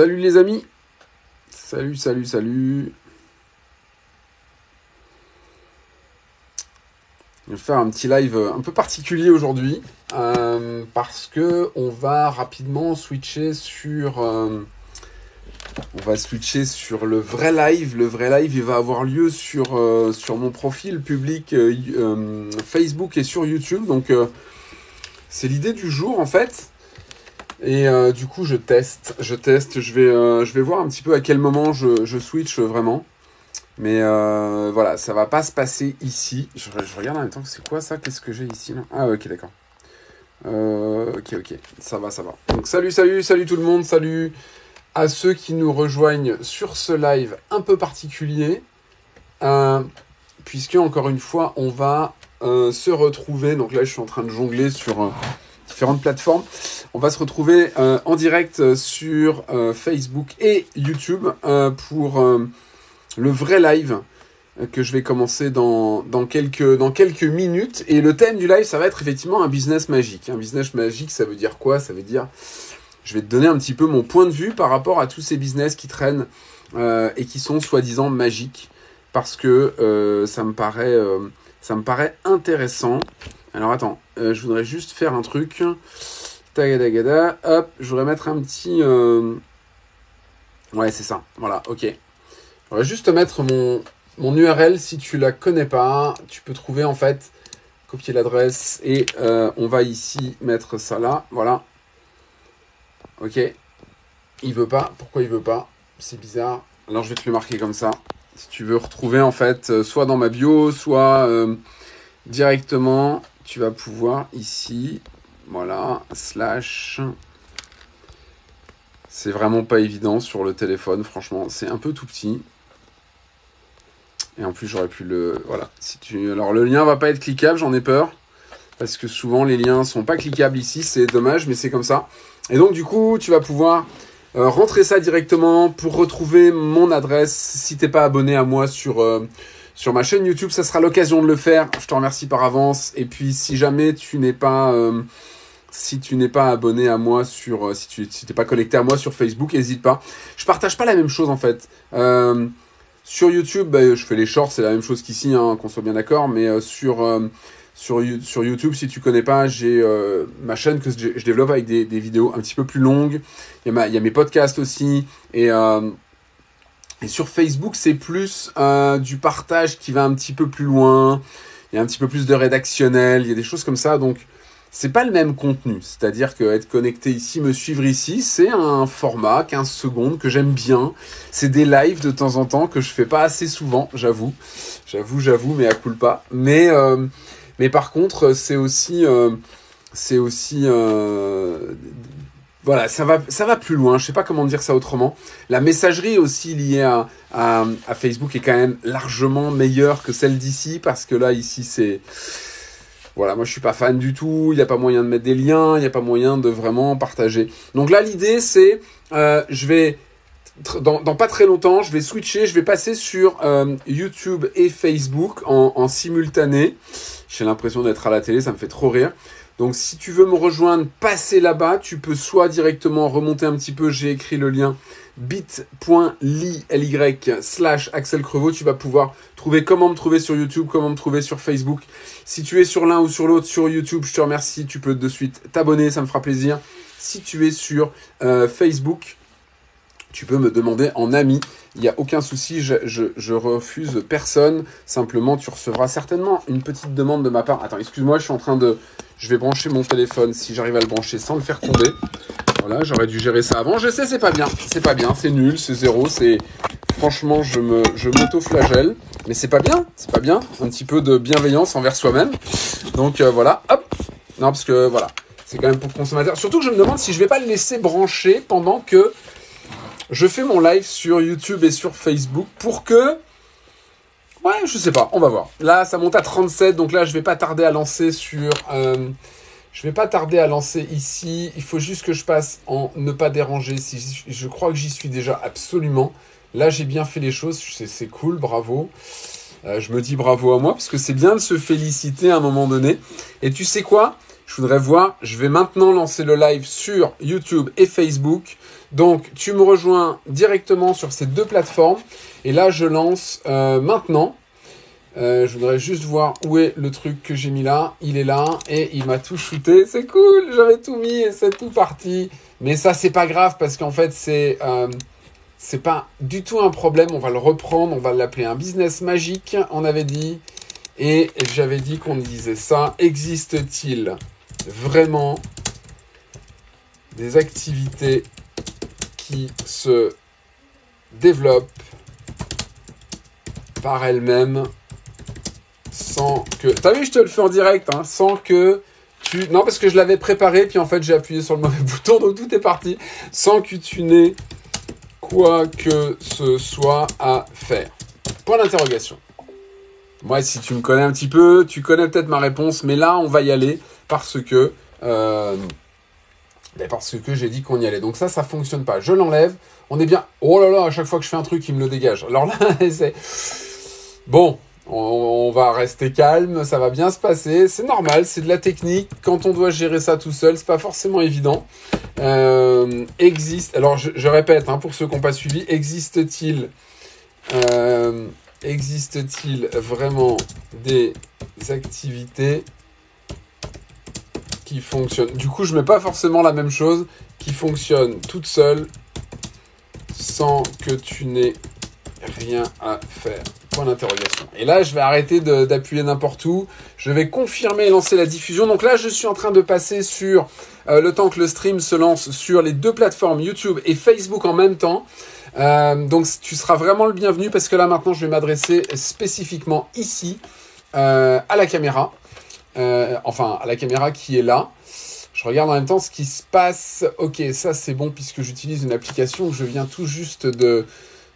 Salut les amis. Salut, salut, salut. Je vais faire un petit live un peu particulier aujourd'hui euh, parce que on va rapidement switcher sur euh, sur le vrai live. Le vrai live, il va avoir lieu sur euh, sur mon profil public Facebook et sur YouTube. Donc c'est l'idée du jour en fait. Et euh, du coup, je teste, je teste, je vais, euh, je vais voir un petit peu à quel moment je, switch vraiment. Mais euh, voilà, ça va pas se passer ici. Je, regarde en même temps, c'est quoi ça? Qu'est-ce que j'ai ici Ah ok, d'accord. ok, ok, ça va, ça va. Donc salut, salut, salut tout le monde, salut à ceux qui nous rejoignent sur ce live un peu particulier. puisque encore une fois, on va se retrouver. Donc là, je suis en train de jongler sur différentes plateformes. On va se retrouver euh, en direct euh, sur euh, Facebook et YouTube pour le vrai live que je vais commencer dans, dans, quelques, dans quelques minutes. Et le thème du live, ça va être effectivement un business magique. Un business magique, ça veut dire quoi? Ça veut dire, je vais te donner un petit peu mon point de vue par rapport à tous ces business qui traînent et qui sont soi-disant magiques. Parce que ça, me paraît, ça me paraît intéressant. Alors attends, euh, je voudrais juste faire un truc. Tagadagada, hop, je voudrais mettre un petit... Euh, ouais, c'est ça, voilà, ok. Je voudrais juste mettre mon, mon URL, si tu la connais pas, tu peux trouver en fait, copier l'adresse, et euh, on va ici mettre ça là, voilà. Ok, il veut pas, pourquoi il veut pas? C'est bizarre. Alors je vais te le marquer comme ça. Si tu veux retrouver en fait, soit dans ma bio, soit directement tu vas pouvoir ici, voilà, slash. C'est vraiment pas évident sur le téléphone, franchement, c'est un peu tout petit. Et en plus, j'aurais pu le. Voilà. Si tu... Alors, le lien va pas être cliquable, j'en ai peur. Parce que souvent, les liens sont pas cliquables ici, c'est dommage, mais c'est comme ça. Et donc, du coup, tu vas pouvoir euh, rentrer ça directement pour retrouver mon adresse si t'es pas abonné à moi sur. Euh, sur ma chaîne YouTube. Ça sera l'occasion de le faire. Je te remercie par avance. Et puis, si jamais tu n'es pas, euh, si tu n'es pas abonné à moi sur, euh, si tu t'es pas connecté à moi sur Facebook, n'hésite pas. Je partage pas la même chose en fait. Euh, sur YouTube, bah, je fais les shorts, c'est la même chose qu'ici, hein, qu'on soit bien d'accord. Mais sur sur, sur YouTube, si tu connais pas, j'ai ma chaîne que je, développe avec des, vidéos un petit peu plus longues. Il y a, mes podcasts aussi. Et sur Facebook, c'est plus euh, du partage qui va un petit peu plus loin. Il y a un petit peu plus de rédactionnel. Il y a des choses comme ça. Donc, c'est pas le même contenu. C'est-à-dire que être connecté ici, me suivre ici, c'est un format 15 secondes que j'aime bien. C'est des lives de temps en temps que je fais pas assez souvent, j'avoue. J'avoue, j'avoue, mais à coup pas. Mais, euh, mais par contre, c'est aussi, euh, c'est aussi euh, voilà, ça va, ça va plus loin. Je sais pas comment dire ça autrement. La messagerie aussi liée à, Facebook est quand même largement meilleure que celle d'ici parce que là, ici, c'est voilà, moi je suis pas fan du tout. Il n'y a pas moyen de mettre des liens, il n'y a pas moyen de vraiment partager. Donc là, l'idée c'est, euh, je vais dans, pas très longtemps, je vais switcher, je vais passer sur euh, YouTube et Facebook en simultané. J'ai l'impression d'être à la télé, ça me fait trop rire. Donc si tu veux me rejoindre, passer là-bas, tu peux soit directement remonter un petit peu, j'ai écrit le lien. bit.ly slash Axel Crevaux, tu vas pouvoir trouver comment me trouver sur YouTube, comment me trouver sur Facebook. Si tu es sur l'un ou sur l'autre sur YouTube, je te remercie, tu peux de suite t'abonner, ça me fera plaisir. Si tu es sur euh, Facebook, tu peux me demander en ami. Il n'y a aucun souci, je, refuse personne. Simplement, tu recevras certainement une petite demande de ma part. Attends, excuse-moi, je suis en train de, je vais brancher mon téléphone si j'arrive à le brancher sans le faire tomber. Voilà, j'aurais dû gérer ça avant. Je sais, c'est pas bien. C'est pas bien, c'est nul, c'est zéro, c'est... Franchement, je m'auto-flagelle. Mais c'est pas bien, c'est pas bien. Un petit peu de bienveillance envers soi-même. Donc euh, voilà, hop. Non, parce que voilà, c'est quand même pour consommateur. Surtout que je me demande si je vais pas le laisser brancher pendant que je fais mon live sur YouTube et sur Facebook pour que Ouais, je sais pas, on va voir. Là, ça monte à 37, donc là, je vais pas tarder à lancer sur... Euh, je vais pas tarder à lancer ici. Il faut juste que je passe en ne pas déranger. Si je crois que j'y suis déjà absolument. Là, j'ai bien fait les choses. C'est cool, bravo. Euh, je me dis bravo à moi parce que c'est bien de se féliciter à un moment donné. Et tu sais quoi? Je voudrais voir, je vais maintenant lancer le live sur YouTube et Facebook. Donc tu me rejoins directement sur ces deux plateformes. Et là, je lance euh, maintenant. Euh, je voudrais juste voir où est le truc que j'ai mis là. Il est là et il m'a tout shooté. C'est cool, j'avais tout mis et c'est tout parti. Mais ça, c'est pas grave parce qu'en fait, c'est euh, c'est pas du tout un problème. On va le reprendre, on va l'appeler un business magique. On avait dit et j'avais dit qu'on disait ça. Existe-t-il? Vraiment des activités qui se développent par elles-mêmes sans que... T'as vu, je te le fais en direct, hein, sans que tu... Non, parce que je l'avais préparé, puis en fait, j'ai appuyé sur le mauvais bouton, donc tout est parti, sans que tu n'aies quoi que ce soit à faire. Point d'interrogation. Moi, si tu me connais un petit peu, tu connais peut-être ma réponse, mais là, on va y aller parce que... Euh, ben parce que j'ai dit qu'on y allait. Donc ça, ça fonctionne pas. Je l'enlève. On est bien. Oh là là, à chaque fois que je fais un truc, il me le dégage. Alors là, c'est... Bon, on, va rester calme, ça va bien se passer. C'est normal, c'est de la technique. Quand on doit gérer ça tout seul, c'est pas forcément évident. Euh, existe, alors je, répète, hein, pour ceux qui n'ont pas suivi, existe-t-il, euh, existe-t-il vraiment des activités qui fonctionnent Du coup, je mets pas forcément la même chose qui fonctionne toute seule sans que tu n'aies rien à faire. Point d'interrogation. Et là, je vais arrêter d'appuyer n'importe où. Je vais confirmer et lancer la diffusion. Donc là, je suis en train de passer sur euh, le temps que le stream se lance sur les deux plateformes YouTube et Facebook en même temps. Euh, donc tu seras vraiment le bienvenu parce que là maintenant, je vais m'adresser spécifiquement ici euh, à la caméra. Enfin, à la caméra qui est là. Je regarde en même temps ce qui se passe. Ok, ça c'est bon puisque j'utilise une application que je viens tout juste de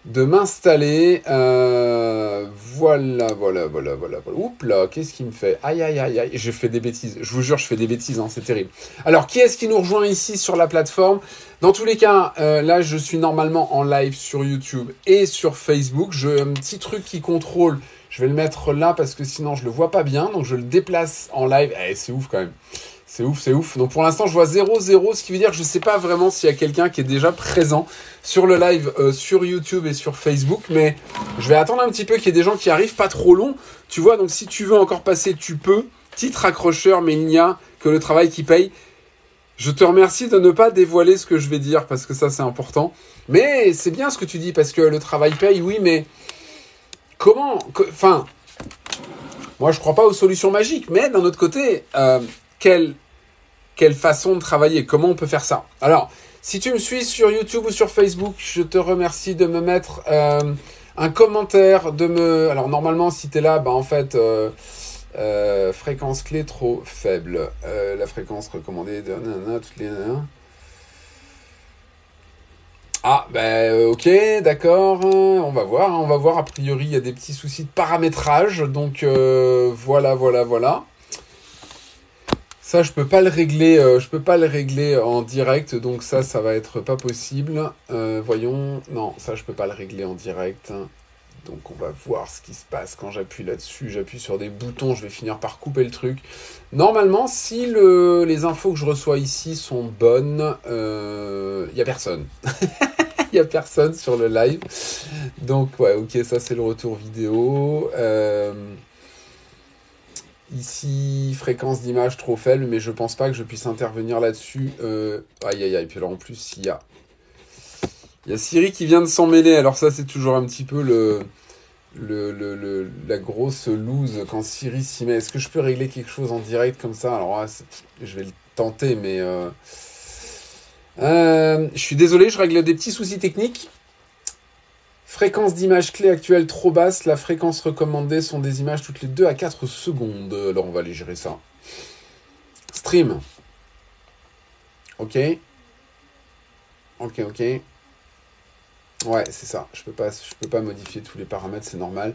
de m'installer. Euh, voilà, voilà, voilà, voilà, voilà. Oups là, qu'est-ce qu'il me fait? Aïe, aïe, aïe, aïe. Je fais des bêtises. Je vous jure, je fais des bêtises, hein, c'est terrible. Alors, qui est-ce qui nous rejoint ici sur la plateforme? Dans tous les cas, euh, là, je suis normalement en live sur YouTube et sur Facebook. J'ai un petit truc qui contrôle. Je vais le mettre là parce que sinon, je le vois pas bien. Donc, je le déplace en live. Eh, c'est ouf quand même. C'est ouf, c'est ouf. Donc pour l'instant, je vois 0-0, ce qui veut dire que je ne sais pas vraiment s'il y a quelqu'un qui est déjà présent sur le live euh, sur YouTube et sur Facebook, mais je vais attendre un petit peu qu'il y ait des gens qui arrivent, pas trop long. Tu vois, donc si tu veux encore passer, tu peux. Titre accrocheur, mais il n'y a que le travail qui paye. Je te remercie de ne pas dévoiler ce que je vais dire parce que ça c'est important. Mais c'est bien ce que tu dis parce que le travail paye, oui, mais comment Enfin, moi je crois pas aux solutions magiques, mais d'un autre côté, euh, quelle façon de travailler, comment on peut faire ça? Alors, si tu me suis sur YouTube ou sur Facebook, je te remercie de me mettre euh, un commentaire, de me... Alors normalement, si tu es là, bah en fait, euh, fréquence clé trop faible. la fréquence recommandée de... toutes les... Ah, ben ok, d'accord, on va voir, hein, on va voir, a priori il y a des petits soucis de paramétrage, donc voilà, voilà, voilà. Ça, je peux pas le régler, euh, je peux pas le régler en direct, donc ça, ça va être pas possible. Euh, voyons, non, ça, je peux pas le régler en direct. Donc on va voir ce qui se passe quand j'appuie là-dessus. J'appuie sur des boutons, je vais finir par couper le truc. Normalement, si le, les infos que je reçois ici sont bonnes, il euh, n'y a personne. Il n'y a personne sur le live. Donc ouais, ok, ça c'est le retour vidéo. Ici, fréquence d'image trop faible, mais je pense pas que je puisse intervenir là-dessus. Euh, aïe aïe aïe, puis alors en plus, il y a, il y a Siri qui vient de s'en mêler. Alors ça, c'est toujours un petit peu le, le, le, la grosse loose quand Siri s'y met. Est-ce que je peux régler quelque chose en direct comme ça? Alors je vais le tenter, mais... Euh, euh, je suis désolé, je règle des petits soucis techniques. Fréquence d'image clé actuelle trop basse. La fréquence recommandée sont des images toutes les 2 à 4 secondes. Alors on va aller gérer ça. Stream. Ok. Ok, ok. Ouais, c'est ça. Je peux pas, je peux pas modifier tous les paramètres, c'est normal.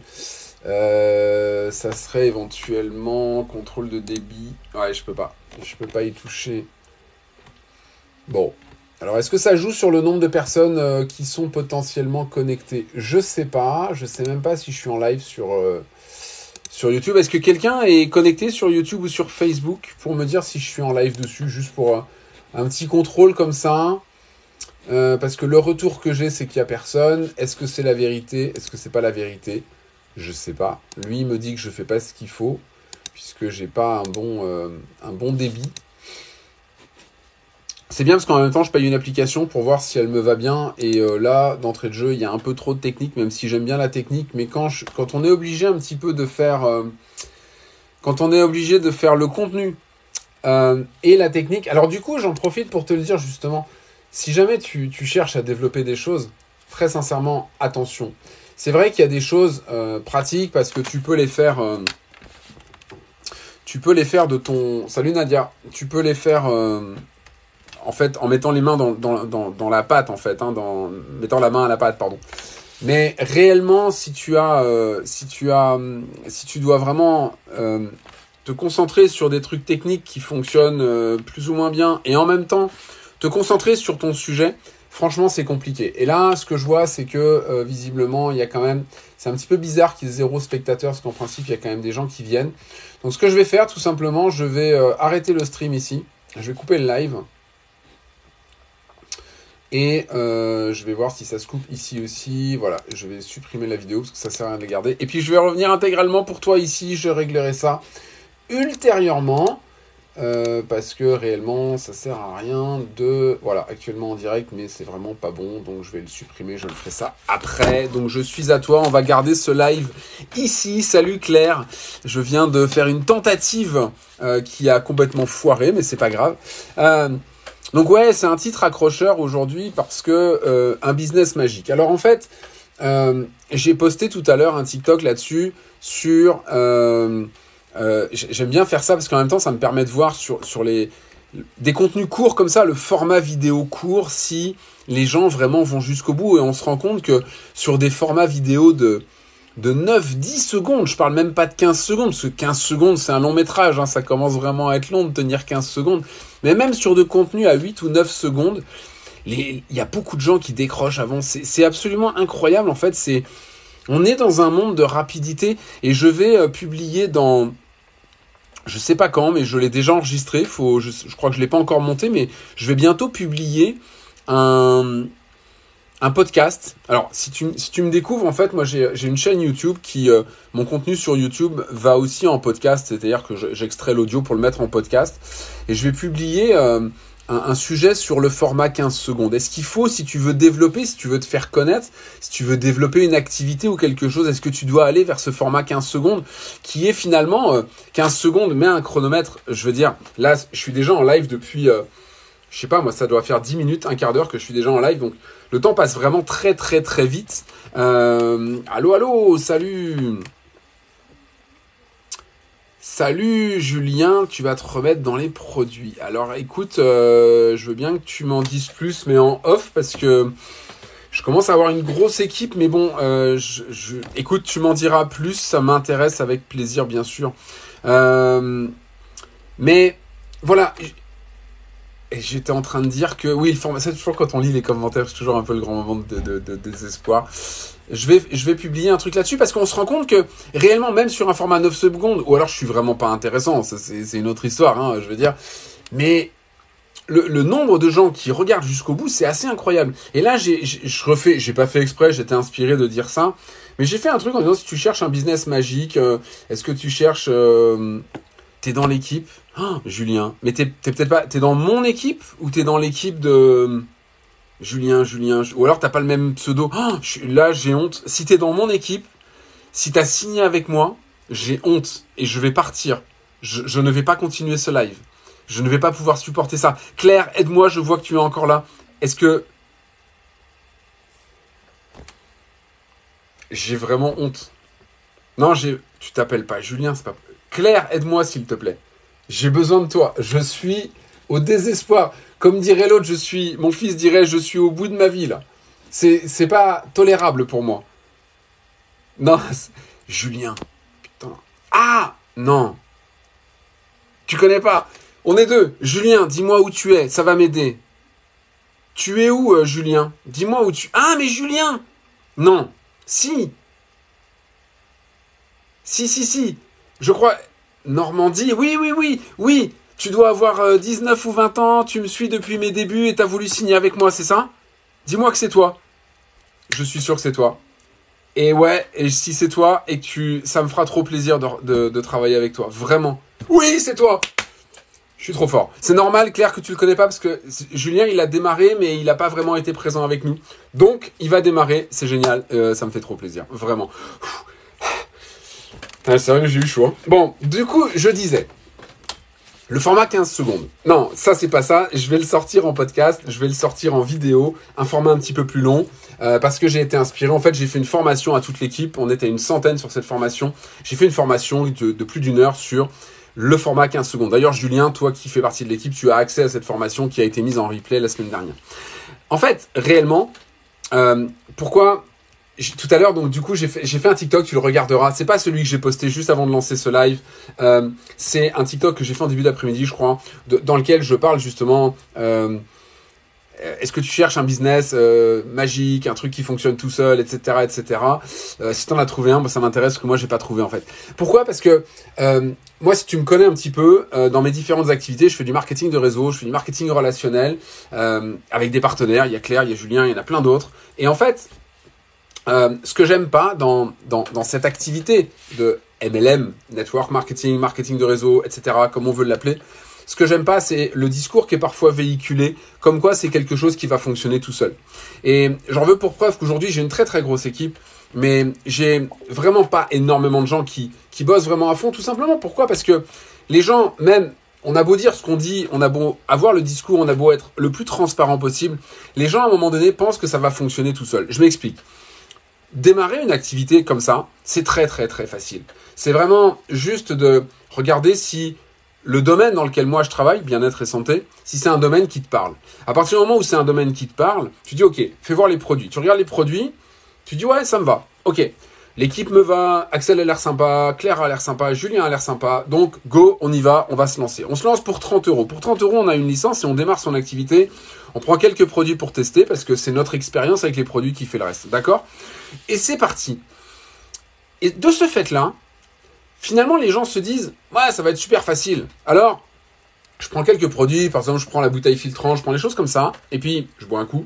Euh, ça serait éventuellement contrôle de débit. Ouais, je peux pas. Je peux pas y toucher. Bon, alors, est-ce que ça joue sur le nombre de personnes euh, qui sont potentiellement connectées? Je sais pas. Je sais même pas si je suis en live sur, euh, sur YouTube. Est-ce que quelqu'un est connecté sur YouTube ou sur Facebook pour me dire si je suis en live dessus, juste pour un petit contrôle comme ça? Euh, Parce que le retour que j'ai, c'est qu'il n'y a personne. Est-ce que c'est la vérité? Est-ce que c'est pas la vérité? Je sais pas. Lui, il me dit que je fais pas ce qu'il faut, puisque j'ai pas un bon, euh, un bon débit. C'est bien parce qu'en même temps, je paye une application pour voir si elle me va bien. Et euh, là, d'entrée de jeu, il y a un peu trop de technique, même si j'aime bien la technique. Mais quand, quand on est obligé un petit peu de faire... Quand on est obligé de faire le contenu et la technique... Alors du coup, j'en profite pour te le dire justement. Si jamais tu, tu cherches à développer des choses, très sincèrement, attention. C'est vrai qu'il y a des choses pratiques parce que tu peux les faire... tu peux les faire de ton... Salut Nadia. Tu peux les faire en fait, en mettant les mains dans, dans, dans, dans la pâte, en fait, hein, dans, mettant la main à la pâte, pardon. Mais réellement, si tu as, euh, si tu as, si tu dois vraiment euh, te concentrer sur des trucs techniques qui fonctionnent euh, plus ou moins bien, et en même temps te concentrer sur ton sujet, franchement, c'est compliqué. Et là, ce que je vois, c'est que visiblement, il y a quand même, c'est un petit peu bizarre qu'il y ait zéro spectateur, parce qu'en principe, il y a quand même des gens qui viennent. Donc, ce que je vais faire, tout simplement, je vais arrêter le stream ici. Je vais couper le live. Et euh, je vais voir si ça se coupe ici aussi. Voilà, je vais supprimer la vidéo parce que ça sert à rien de la garder. Et puis je vais revenir intégralement pour toi ici. Je réglerai ça ultérieurement. Euh, parce que réellement ça sert à rien de voilà actuellement en direct mais c'est vraiment pas bon donc je vais le supprimer je le ferai ça après donc je suis à toi on va garder ce live ici salut Claire je viens de faire une tentative euh, qui a complètement foiré mais c'est pas grave donc ouais, c'est un titre accrocheur aujourd'hui parce que euh, un business magique. Alors en fait, euh, j'ai posté tout à l'heure un TikTok là-dessus sur. Euh, j'aime bien faire ça parce qu'en même temps, ça me permet de voir sur sur les des contenus courts comme ça, le format vidéo court, si les gens vraiment vont jusqu'au bout. Et on se rend compte que sur des formats vidéo de de 9-10 secondes, je parle même pas de 15 secondes, parce que 15 secondes c'est un long métrage, hein, ça commence vraiment à être long de tenir 15 secondes, mais même sur de contenus à 8 ou 9 secondes, il y a beaucoup de gens qui décrochent avant, c'est absolument incroyable en fait, c'est on est dans un monde de rapidité et je vais euh, publier dans je sais pas quand, mais je l'ai déjà enregistré. Je, crois que je l'ai pas encore monté, mais je vais bientôt publier un, un podcast. Alors, si tu, si tu me découvres, en fait, moi, j'ai une chaîne YouTube qui, euh, mon contenu sur YouTube va aussi en podcast, c'est-à-dire que j'extrais l'audio pour le mettre en podcast. Et je vais publier euh, un, sujet sur le format 15 secondes. Est-ce qu'il faut, si tu veux développer, si tu veux te faire connaître, si tu veux développer une activité ou quelque chose, est-ce que tu dois aller vers ce format 15 secondes qui est finalement euh, 15 secondes, mais un chronomètre, je veux dire, là, je suis déjà en live depuis, euh, je sais pas, moi, ça doit faire 10 minutes, un quart d'heure que je suis déjà en live, donc le temps passe vraiment très très très vite. Euh, allô, allô, salut Salut Julien, tu vas te remettre dans les produits. Alors écoute, euh, je veux bien que tu m'en dises plus, mais en off, parce que je commence à avoir une grosse équipe, mais bon, euh, écoute, tu m'en diras plus, ça m'intéresse avec plaisir, bien sûr. mais voilà, j'étais en train de dire que oui, le format, c'est toujours quand on lit les commentaires, c'est toujours un peu le grand moment de désespoir. Je vais, je vais publier un truc là-dessus parce qu'on se rend compte que réellement, même sur un format 9 secondes, ou alors je suis vraiment pas intéressant, c'est une autre histoire, hein, je veux dire. Mais le, nombre de gens qui regardent jusqu'au bout, c'est assez incroyable. Et là, j'ai, je refais, j'ai pas fait exprès, j'étais inspiré de dire ça, mais j'ai fait un truc en disant si tu cherches un business magique, euh, est-ce que tu cherches, euh, t'es dans l'équipe, Oh, Julien. Mais t'es peut-être pas. T'es dans mon équipe ou t'es dans l'équipe de. Julien, Julien. Ou alors t'as pas le même pseudo. Oh, là, j'ai honte. Si t'es dans mon équipe, si t'as signé avec moi, j'ai honte et je vais partir. Je, je, ne vais pas continuer ce live. Je ne vais pas pouvoir supporter ça. Claire, aide-moi, je vois que tu es encore là. Est-ce que. J'ai vraiment honte? Non, j'ai. Tu t'appelles pas Julien, c'est pas. Claire, aide-moi s'il te plaît. J'ai besoin de toi. Je suis au désespoir. Comme dirait l'autre, je suis, mon fils dirait, je suis au bout de ma vie là. C'est, pas tolérable pour moi. Non, Julien. Putain. Ah non. Tu connais pas? On est deux. Julien, dis-moi où tu es. Ça va m'aider. Tu es où, euh, Julien? Dis-moi où tu. Ah, mais Julien Non. Si. Si, si, si. Je crois. Normandie, oui, oui, oui, oui. Tu dois avoir 19 ou 20 ans, tu me suis depuis mes débuts et t'as voulu signer avec moi, c'est ça? Dis-moi que c'est toi. Je suis sûr que c'est toi. Et ouais, et si c'est toi, et que tu, ça me fera trop plaisir de, de travailler avec toi. Vraiment. Oui, c'est toi je suis trop fort. C'est normal, Claire, que tu le connais pas parce que Julien, il a démarré, mais il n'a pas vraiment été présent avec nous. Donc, il va démarrer. C'est génial. Euh, ça me fait trop plaisir. Vraiment. Ah, c'est vrai que j'ai eu chaud. Hein. Bon, du coup, je disais. Le format 15 secondes. Non, ça c'est pas ça. Je vais le sortir en podcast, je vais le sortir en vidéo, un format un petit peu plus long, euh, parce que j'ai été inspiré. En fait, j'ai fait une formation à toute l'équipe. On était une centaine sur cette formation. J'ai fait une formation de, plus d'une heure sur le format 15 secondes. D'ailleurs, Julien, toi qui fais partie de l'équipe, tu as accès à cette formation qui a été mise en replay la semaine dernière. En fait, réellement, euh, pourquoi tout à l'heure, donc du coup, j'ai fait, un TikTok, tu le regarderas. C'est pas celui que j'ai posté juste avant de lancer ce live. Euh, c'est un TikTok que j'ai fait en début d'après-midi, je crois, dans lequel je parle justement euh, est-ce que tu cherches un business euh, magique, un truc qui fonctionne tout seul, etc., etc. Si tu en as trouvé un, ça m'intéresse parce que moi j'ai pas trouvé en fait. Pourquoi? Parce que moi, si tu me connais un petit peu, dans mes différentes activités, je fais du marketing de réseau, je fais du marketing relationnel avec des partenaires. Il y a Claire, il y a Julien, il y en a plein d'autres. Et en fait, ce que j'aime pas dans cette activité de MLM, network marketing, marketing de réseau, etc., comme on veut l'appeler, ce que j'aime pas, c'est le discours qui est parfois véhiculé, comme quoi c'est quelque chose qui va fonctionner tout seul. Et j'en veux pour preuve qu'aujourd'hui, j'ai une très très grosse équipe, mais j'ai vraiment pas énormément de gens qui, qui bossent vraiment à fond, tout simplement. Pourquoi? Parce que les gens, même on a beau dire ce qu'on dit, on a beau avoir le discours, on a beau être le plus transparent possible, les gens à un moment donné pensent que ça va fonctionner tout seul. Je m'explique. Démarrer une activité comme ça, c'est très très très facile. C'est vraiment juste de regarder si le domaine dans lequel moi je travaille, bien-être et santé, si c'est un domaine qui te parle. À partir du moment où c'est un domaine qui te parle, tu dis ok, fais voir les produits. Tu regardes les produits, tu dis ouais, ça me va. Ok, l'équipe me va, Axel a l'air sympa, Claire a l'air sympa, Julien a l'air sympa. Donc go, on y va, on va se lancer. On se lance pour 30 euros. Pour 30 euros, on a une licence et on démarre son activité. On prend quelques produits pour tester parce que c'est notre expérience avec les produits qui fait le reste. D'accord? Et c'est parti. Et de ce fait-là, finalement, les gens se disent, ouais, ça va être super facile. Alors, je prends quelques produits, par exemple, je prends la bouteille filtrante, je prends les choses comme ça, et puis je bois un coup.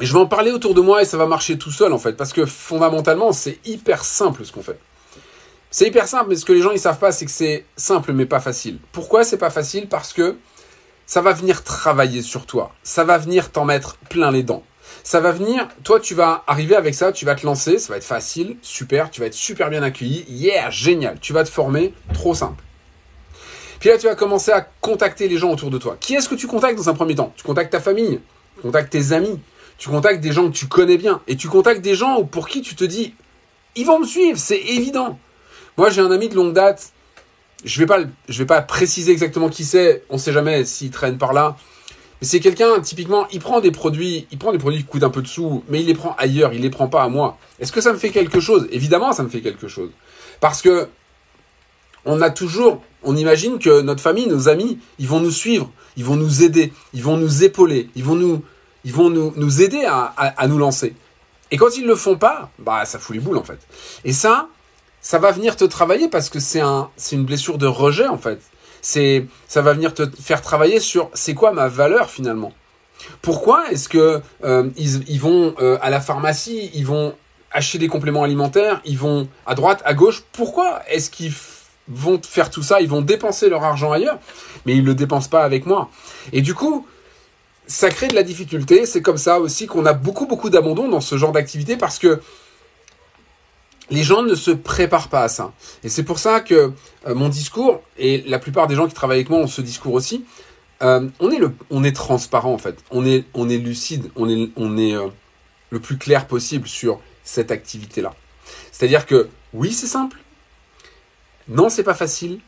Et je vais en parler autour de moi et ça va marcher tout seul en fait, parce que fondamentalement, c'est hyper simple ce qu'on fait. C'est hyper simple, mais ce que les gens ils savent pas, c'est que c'est simple mais pas facile. Pourquoi c'est pas facile? Parce que ça va venir travailler sur toi, ça va venir t'en mettre plein les dents ça va venir, toi tu vas arriver avec ça, tu vas te lancer, ça va être facile, super, tu vas être super bien accueilli, yeah, génial, tu vas te former, trop simple. Puis là, tu vas commencer à contacter les gens autour de toi. Qui est-ce que tu contactes dans un premier temps? Tu contactes ta famille, tu contactes tes amis, tu contactes des gens que tu connais bien, et tu contactes des gens pour qui tu te dis, ils vont me suivre, c'est évident. Moi, j'ai un ami de longue date, je vais pas, je vais pas préciser exactement qui c'est, on sait jamais s'il traîne par là, c'est quelqu'un, typiquement, il prend des produits, il prend des produits qui coûtent un peu de sous, mais il les prend ailleurs, il les prend pas à moi. Est-ce que ça me fait quelque chose? Évidemment, ça me fait quelque chose. Parce que on a toujours, on imagine que notre famille, nos amis, ils vont nous suivre, ils vont nous aider, ils vont nous épauler, ils vont nous, ils vont nous, nous aider à, à, nous lancer. Et quand ils le font pas, bah ça fout les boules en fait. Et ça, ça va venir te travailler parce que c'est un, c'est une blessure de rejet en fait c'est ça va venir te faire travailler sur c'est quoi ma valeur finalement. Pourquoi est-ce que euh, ils, vont euh, à la pharmacie, ils vont acheter des compléments alimentaires, ils vont à droite, à gauche? Pourquoi est-ce qu'ils vont faire tout ça? Ils vont dépenser leur argent ailleurs, mais ils le dépensent pas avec moi. Et du coup, ça crée de la difficulté. C'est comme ça aussi qu'on a beaucoup beaucoup d'abandon dans ce genre d'activité parce que les gens ne se préparent pas à ça. Et c'est pour ça que euh, mon discours, et la plupart des gens qui travaillent avec moi ont ce discours aussi, euh, on, est on est transparent en fait, on est, on est lucide, on est, on est euh, le plus clair possible sur cette activité-là. C'est-à-dire que oui, c'est simple, non, c'est pas facile,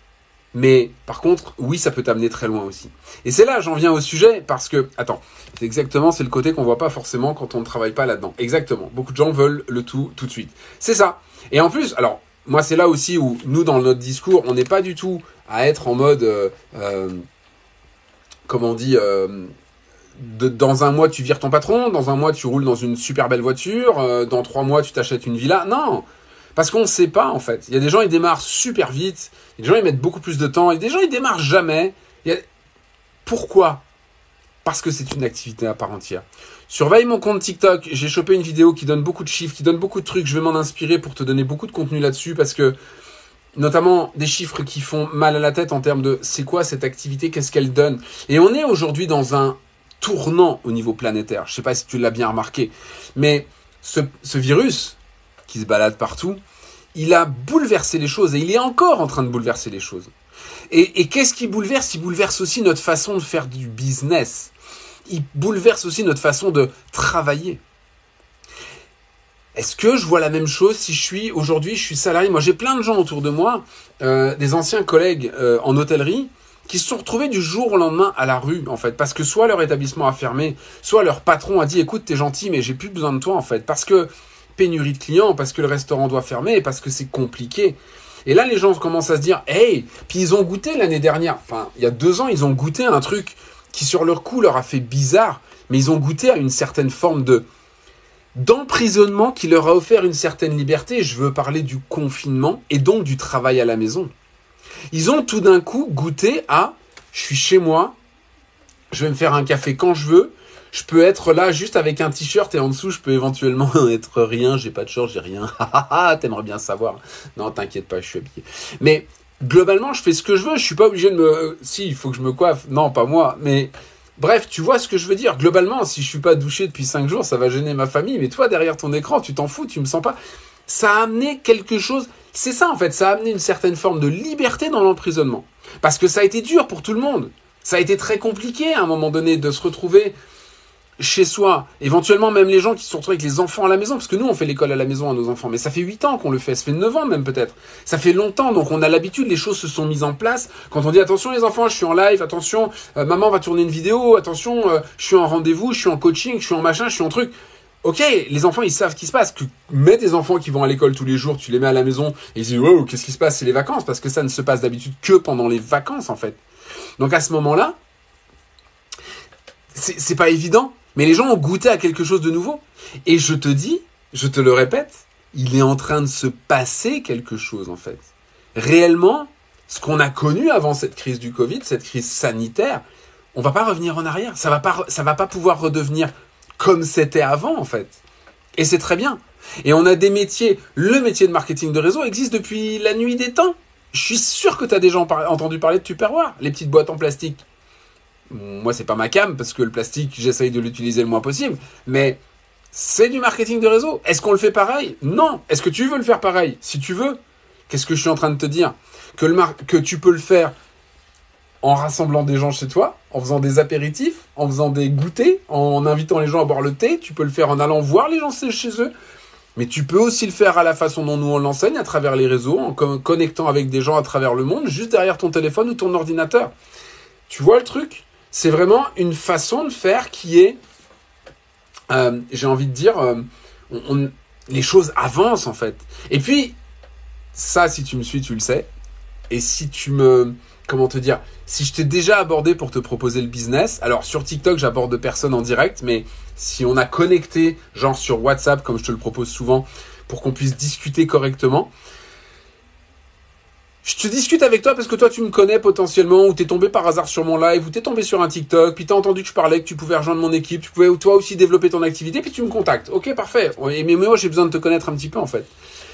mais par contre, oui, ça peut t'amener très loin aussi. Et c'est là, j'en viens au sujet, parce que, attends, c'est exactement, c'est le côté qu'on voit pas forcément quand on ne travaille pas là-dedans. Exactement. Beaucoup de gens veulent le tout tout de suite. C'est ça. Et en plus, alors, moi, c'est là aussi où nous, dans notre discours, on n'est pas du tout à être en mode, euh, euh comment on dit, euh, dans un mois, tu vires ton patron, dans un mois, tu roules dans une super belle voiture, dans trois mois, tu t'achètes une villa. Non, Parce qu'on ne sait pas, en fait. Il y a des gens, ils démarrent super vite. Il y a des gens, ils mettent beaucoup plus de temps. Il y a des gens, ils démarrent jamais. Pourquoi? Parce que c'est une activité à part entière. Surveille mon compte TikTok. J'ai chopé une vidéo qui donne beaucoup de chiffres, qui donne beaucoup de trucs. Je vais m'en inspirer pour te donner beaucoup de contenu là-dessus parce que, notamment des chiffres qui font mal à la tête en termes de c'est quoi cette activité, qu'est-ce qu'elle donne. Et on est aujourd'hui dans un tournant au niveau planétaire. Je sais pas si tu l'as bien remarqué, mais ce, ce virus qui se balade partout, il a bouleversé les choses et il est encore en train de bouleverser les choses. Et, qu'est-ce qui bouleverse? Il bouleverse aussi notre façon de faire du business. Il bouleverse aussi notre façon de travailler. Est-ce que je vois la même chose si je suis aujourd'hui, je suis salarié? Moi, j'ai plein de gens autour de moi, euh, des anciens collègues euh, en hôtellerie, qui se sont retrouvés du jour au lendemain à la rue, en fait, parce que soit leur établissement a fermé, soit leur patron a dit, écoute, t'es gentil, mais j'ai plus besoin de toi, en fait, parce que pénurie de clients, parce que le restaurant doit fermer, parce que c'est compliqué. Et là, les gens commencent à se dire, hey, puis ils ont goûté l'année dernière, enfin, il y a deux ans, ils ont goûté un truc qui sur leur coup leur a fait bizarre, mais ils ont goûté à une certaine forme de d'emprisonnement qui leur a offert une certaine liberté. Je veux parler du confinement et donc du travail à la maison. Ils ont tout d'un coup goûté à, je suis chez moi, je vais me faire un café quand je veux, je peux être là juste avec un t-shirt et en dessous, je peux éventuellement être rien, j'ai pas de short, j'ai rien. T'aimerais bien savoir. Non, t'inquiète pas, je suis habillé. Mais globalement, je fais ce que je veux, je suis pas obligé de me... Si, il faut que je me coiffe. Non, pas moi, mais... Bref, tu vois ce que je veux dire. Globalement, si je suis pas douché depuis 5 jours, ça va gêner ma famille. Mais toi, derrière ton écran, tu t'en fous, tu me sens pas. Ça a amené quelque chose. C'est ça, en fait. Ça a amené une certaine forme de liberté dans l'emprisonnement. Parce que ça a été dur pour tout le monde. Ça a été très compliqué à un moment donné de se retrouver chez soi, éventuellement même les gens qui se sont retrouvés avec les enfants à la maison, parce que nous on fait l'école à la maison à nos enfants, mais ça fait 8 ans qu'on le fait, ça fait 9 ans même peut-être, ça fait longtemps, donc on a l'habitude, les choses se sont mises en place, quand on dit attention les enfants, je suis en live, attention, euh, maman va tourner une vidéo, attention, euh, je suis en rendez-vous, je suis en coaching, je suis en machin, je suis en truc, ok, les enfants ils savent ce qui se passe, que mets des enfants qui vont à l'école tous les jours, tu les mets à la maison, et ils disent wow, qu'est-ce qui se passe, c'est les vacances, parce que ça ne se passe d'habitude que pendant les vacances en fait. Donc à ce moment-là, c'est pas évident, mais les gens ont goûté à quelque chose de nouveau. Et je te dis, je te le répète, il est en train de se passer quelque chose en fait. Réellement, ce qu'on a connu avant cette crise du Covid, cette crise sanitaire, on va pas revenir en arrière. Ça va pas, va pas pouvoir redevenir comme c'était avant en fait. Et c'est très bien. Et on a des métiers. Le métier de marketing de réseau existe depuis la nuit des temps. Je suis sûr que tu as déjà entendu parler de Tupperware, les petites boîtes en plastique moi c'est pas ma cam parce que le plastique j'essaye de l'utiliser le moins possible, mais c'est du marketing de réseau. Est-ce qu'on le fait pareil? Non. Est-ce que tu veux le faire pareil? Si tu veux, qu'est-ce que je suis en train de te dire? Que, le que tu peux le faire en rassemblant des gens chez toi, en faisant des apéritifs, en faisant des goûters, en invitant les gens à boire le thé. Tu peux le faire en allant voir les gens chez eux. Mais tu peux aussi le faire à la façon dont nous on l'enseigne, à travers les réseaux, en connectant avec des gens à travers le monde, juste derrière ton téléphone ou ton ordinateur. Tu vois le truc? C'est vraiment une façon de faire qui est, euh, j'ai envie de dire, euh, les choses avancent en fait. Et puis, ça, si tu me suis, tu le sais. Et si tu me, comment te dire, si je t'ai déjà abordé pour te proposer le business, alors sur TikTok, j'aborde personne en direct, mais si on a connecté, genre sur WhatsApp, comme je te le propose souvent, pour qu'on puisse discuter correctement, je te discute avec toi parce que toi tu me connais potentiellement ou t'es tombé par hasard sur mon live ou t'es tombé sur un TikTok puis t'as entendu que je parlais que tu pouvais rejoindre mon équipe tu pouvais toi aussi développer ton activité puis tu me contactes. Ok parfait. Mais moi j'ai besoin de te connaître un petit peu en fait.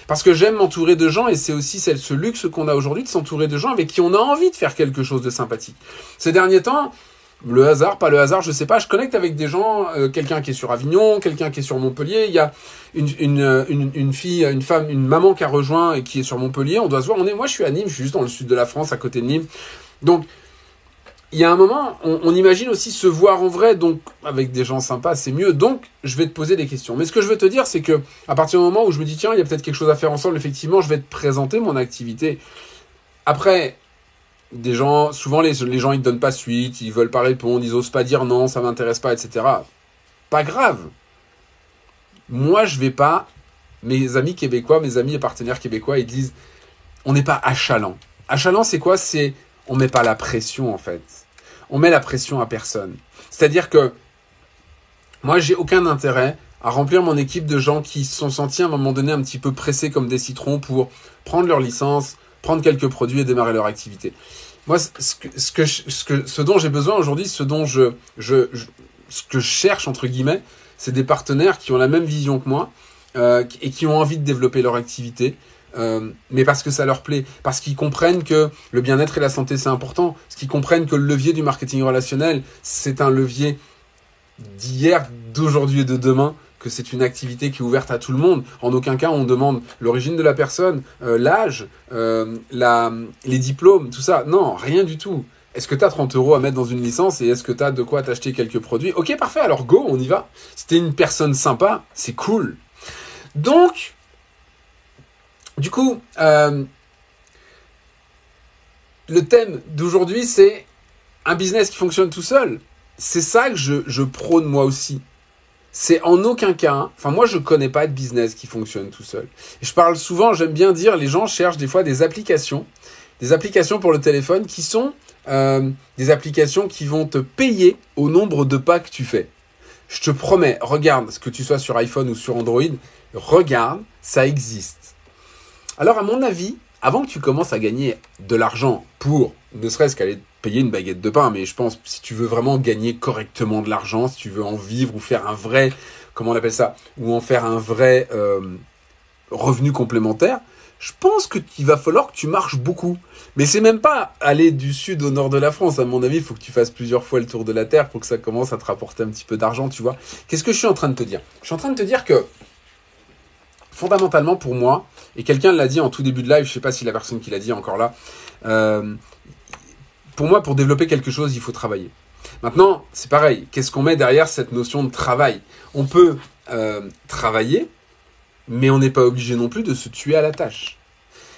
Parce que j'aime m'entourer de gens et c'est aussi ce luxe qu'on a aujourd'hui de s'entourer de gens avec qui on a envie de faire quelque chose de sympathique. Ces derniers temps le hasard, pas le hasard, je sais pas. Je connecte avec des gens, euh, quelqu'un qui est sur Avignon, quelqu'un qui est sur Montpellier. Il y a euh, une, fille, une femme, une maman qui a rejoint et qui est sur Montpellier. On doit se voir. On est, moi, je suis à Nîmes, je suis juste dans le sud de la France, à côté de Nîmes. Donc, il y a un moment, on, on, imagine aussi se voir en vrai, donc avec des gens sympas, c'est mieux. Donc, je vais te poser des questions. Mais ce que je veux te dire, c'est que à partir du moment où je me dis tiens, il y a peut-être quelque chose à faire ensemble, effectivement, je vais te présenter mon activité. Après, des gens, souvent les, les gens ils te donnent pas suite, ils veulent pas répondre, ils osent pas dire non, ça m'intéresse pas, etc. Pas grave. Moi, je vais pas. Mes amis québécois, mes amis et partenaires québécois, ils disent on n'est pas achalant. Achalant, c'est quoi? C'est on met pas la pression en fait. On met la pression à personne. C'est-à-dire que moi, j'ai aucun intérêt à remplir mon équipe de gens qui se sont sentis à un moment donné un petit peu pressés comme des citrons pour prendre leur licence, prendre quelques produits et démarrer leur activité. Moi, ce que, ce que, ce, dont j'ai besoin aujourd'hui, ce dont je, je, ce que je cherche entre guillemets, c'est des partenaires qui ont la même vision que moi euh, et qui ont envie de développer leur activité, euh, mais parce que ça leur plaît, parce qu'ils comprennent que le bien-être et la santé c'est important, parce qu'ils comprennent que le levier du marketing relationnel c'est un levier d'hier, d'aujourd'hui et de demain, que c'est une activité qui est ouverte à tout le monde. En aucun cas on demande l'origine de la personne, euh, l'âge, euh, les diplômes, tout ça. Non, rien du tout. Est-ce que tu as 30 euros à mettre dans une licence et est-ce que tu as de quoi t'acheter quelques produits? Ok, parfait, alors go, on y va. Si t'es une personne sympa, c'est cool. Donc, du coup, euh, le thème d'aujourd'hui, c'est un business qui fonctionne tout seul. C'est ça que je prône moi aussi c'est en aucun cas, enfin moi je connais pas de business qui fonctionne tout seul. je parle souvent, j'aime bien dire, les gens cherchent des fois des applications, des applications pour le téléphone qui sont euh, des applications qui vont te payer au nombre de pas que tu fais. Je te promets, regarde, ce que tu sois sur iPhone ou sur Android, regarde, ça existe. Alors à mon avis, avant que tu commences à gagner de l'argent pour ne serait-ce qu'aller payer une baguette de pain, mais je pense si tu veux vraiment gagner correctement de l'argent, si tu veux en vivre ou faire un vrai, comment on appelle ça, ou en faire un vrai euh, revenu complémentaire, je pense que qu'il va falloir que tu marches beaucoup. Mais c'est même pas aller du sud au nord de la France. À mon avis, il faut que tu fasses plusieurs fois le tour de la Terre pour que ça commence à te rapporter un petit peu d'argent, tu vois. Qu'est-ce que je suis en train de te dire? Je suis en train de te dire que, fondamentalement pour moi, et quelqu'un l'a dit en tout début de live, je sais pas si la personne qui l'a dit est encore là, euh, pour moi, pour développer quelque chose, il faut travailler. Maintenant, c'est pareil. Qu'est-ce qu'on met derrière cette notion de travail? On peut euh, travailler, mais on n'est pas obligé non plus de se tuer à la tâche.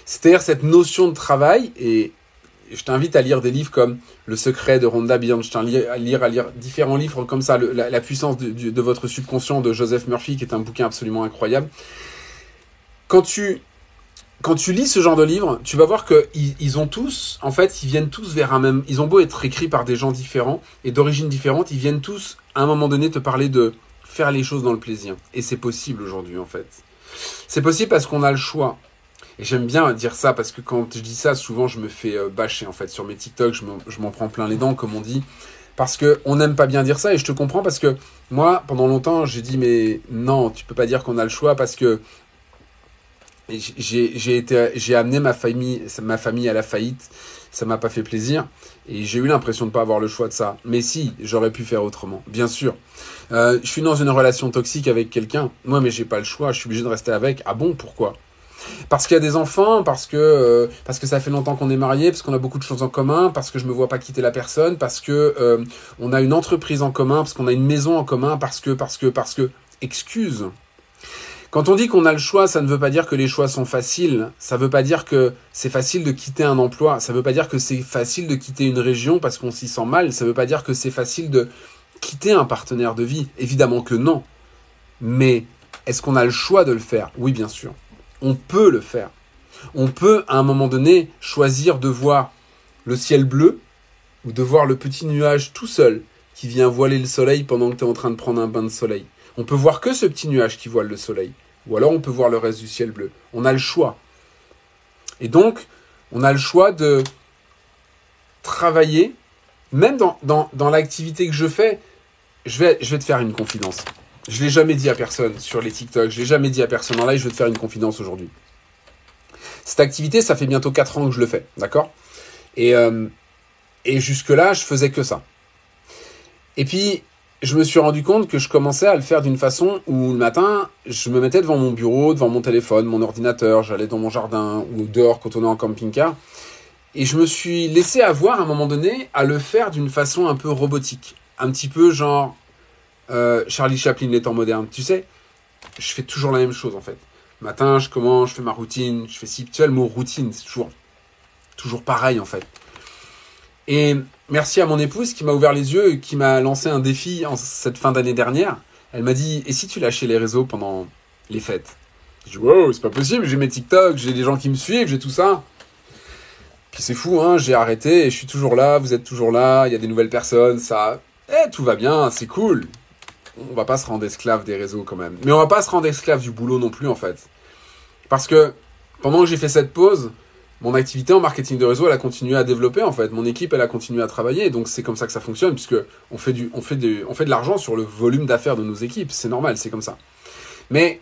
C'est-à-dire cette notion de travail, et je t'invite à lire des livres comme Le secret de Rhonda Bernstein, à lire, à lire différents livres comme ça, la, puissance de, votre subconscient de Joseph Murphy, qui est un bouquin absolument incroyable. Quand tu quand tu lis ce genre de livre, tu vas voir que ils, ont tous, en fait, ils viennent tous vers un même. Ils ont beau être écrits par des gens différents et d'origines différentes, ils viennent tous à un moment donné te parler de faire les choses dans le plaisir. Et c'est possible aujourd'hui, en fait. C'est possible parce qu'on a le choix. Et j'aime bien dire ça parce que quand je dis ça, souvent je me fais euh, bâcher en fait sur mes TikTok, je m'en prends plein les dents, comme on dit. Parce que on n'aime pas bien dire ça et je te comprends parce que moi, pendant longtemps, j'ai dit mais non, tu peux pas dire qu'on a le choix parce que j'ai été j'ai amené ma famille ma famille à la faillite. Ça m'a pas fait plaisir. Et j'ai eu l'impression de pas avoir le choix de ça. Mais si j'aurais pu faire autrement. Bien sûr. Euh, je suis dans une relation toxique avec quelqu'un. Moi mais j'ai pas le choix. Je suis obligé de rester avec. Ah bon pourquoi? Parce qu'il y a des enfants, parce que euh, parce que ça fait longtemps qu'on est mariés, parce qu'on a beaucoup de choses en commun, parce que je me vois pas quitter la personne, parce que euh, on a une entreprise en commun, parce qu'on a une maison en commun, parce que parce que parce que excuse. Quand on dit qu'on a le choix, ça ne veut pas dire que les choix sont faciles. Ça ne veut pas dire que c'est facile de quitter un emploi. Ça ne veut pas dire que c'est facile de quitter une région parce qu'on s'y sent mal. Ça ne veut pas dire que c'est facile de quitter un partenaire de vie. Évidemment que non. Mais est-ce qu'on a le choix de le faire? Oui, bien sûr. On peut le faire. On peut, à un moment donné, choisir de voir le ciel bleu ou de voir le petit nuage tout seul qui vient voiler le soleil pendant que tu es en train de prendre un bain de soleil. On peut voir que ce petit nuage qui voile le soleil. Ou alors on peut voir le reste du ciel bleu. On a le choix. Et donc, on a le choix de travailler, même dans, l'activité que je fais. Je vais, je vais te faire une confidence. Je ne l'ai jamais dit à personne sur les TikTok, je ne l'ai jamais dit à personne en live, je vais te faire une confidence aujourd'hui. Cette activité, ça fait bientôt 4 ans que je le fais, d'accord? Et, euh, et jusque-là, je faisais que ça. Et puis, je me suis rendu compte que je commençais à le faire d'une façon où le matin, je me mettais devant mon bureau, devant mon téléphone, mon ordinateur, j'allais dans mon jardin ou dehors quand on est en camping-car. Et je me suis laissé avoir à un moment donné à le faire d'une façon un peu robotique. Un petit peu genre euh, Charlie Chaplin, les temps modernes. Tu sais, je fais toujours la même chose en fait. matin, je commence, je fais ma routine, je fais si. Tu sais, le mot routine, c'est toujours, toujours pareil en fait. Et merci à mon épouse qui m'a ouvert les yeux et qui m'a lancé un défi en cette fin d'année dernière. Elle m'a dit Et si tu lâchais les réseaux pendant les fêtes? Je dis Wow, c'est pas possible, j'ai mes TikTok, j'ai des gens qui me suivent, j'ai tout ça. Puis c'est fou, hein, j'ai arrêté et je suis toujours là, vous êtes toujours là, il y a des nouvelles personnes, ça. Eh, tout va bien, c'est cool. on va pas se rendre esclave des réseaux quand même. Mais on va pas se rendre esclave du boulot non plus en fait. Parce que pendant que j'ai fait cette pause, mon activité en marketing de réseau, elle a continué à développer en fait. Mon équipe, elle a continué à travailler. Donc c'est comme ça que ça fonctionne, puisque on fait du, on fait du, on fait de l'argent sur le volume d'affaires de nos équipes. C'est normal, c'est comme ça. Mais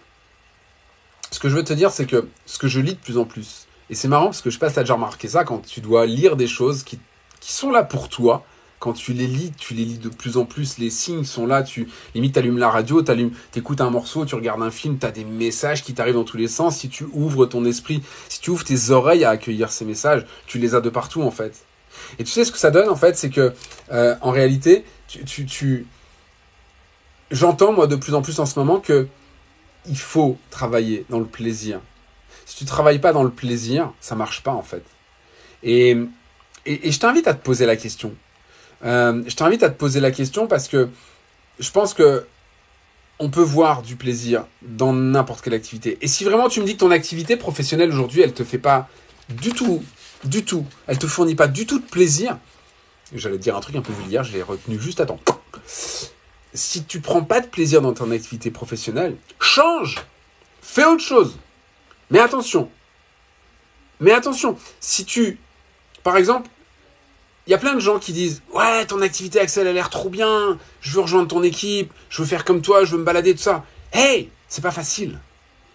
ce que je veux te dire, c'est que ce que je lis de plus en plus, et c'est marrant parce que je passe à déjà remarqué ça quand tu dois lire des choses qui, qui sont là pour toi, quand tu les lis, tu les lis de plus en plus, les signes sont là, tu limite t'allumes la radio, t'allumes, t'écoutes un morceau, tu regardes un film, t'as des messages qui t'arrivent dans tous les sens. Si tu ouvres ton esprit, si tu ouvres tes oreilles à accueillir ces messages, tu les as de partout en fait. Et tu sais ce que ça donne en fait, c'est que euh, en réalité, tu, tu, j'entends moi de plus en plus en ce moment que il faut travailler dans le plaisir. Si tu travailles pas dans le plaisir, ça marche pas en fait. Et, et, et je t'invite à te poser la question. Euh, je t'invite à te poser la question parce que je pense que on peut voir du plaisir dans n'importe quelle activité. Et si vraiment tu me dis que ton activité professionnelle aujourd'hui, elle te fait pas du tout, du tout, elle te fournit pas du tout de plaisir, j'allais dire un truc un peu vulgaire, je l'ai retenu juste à temps. Si tu prends pas de plaisir dans ton activité professionnelle, change, fais autre chose. Mais attention, mais attention, si tu, par exemple, il y a plein de gens qui disent Ouais, ton activité Axel a l'air trop bien, je veux rejoindre ton équipe, je veux faire comme toi, je veux me balader, tout ça. Hey, c'est pas facile.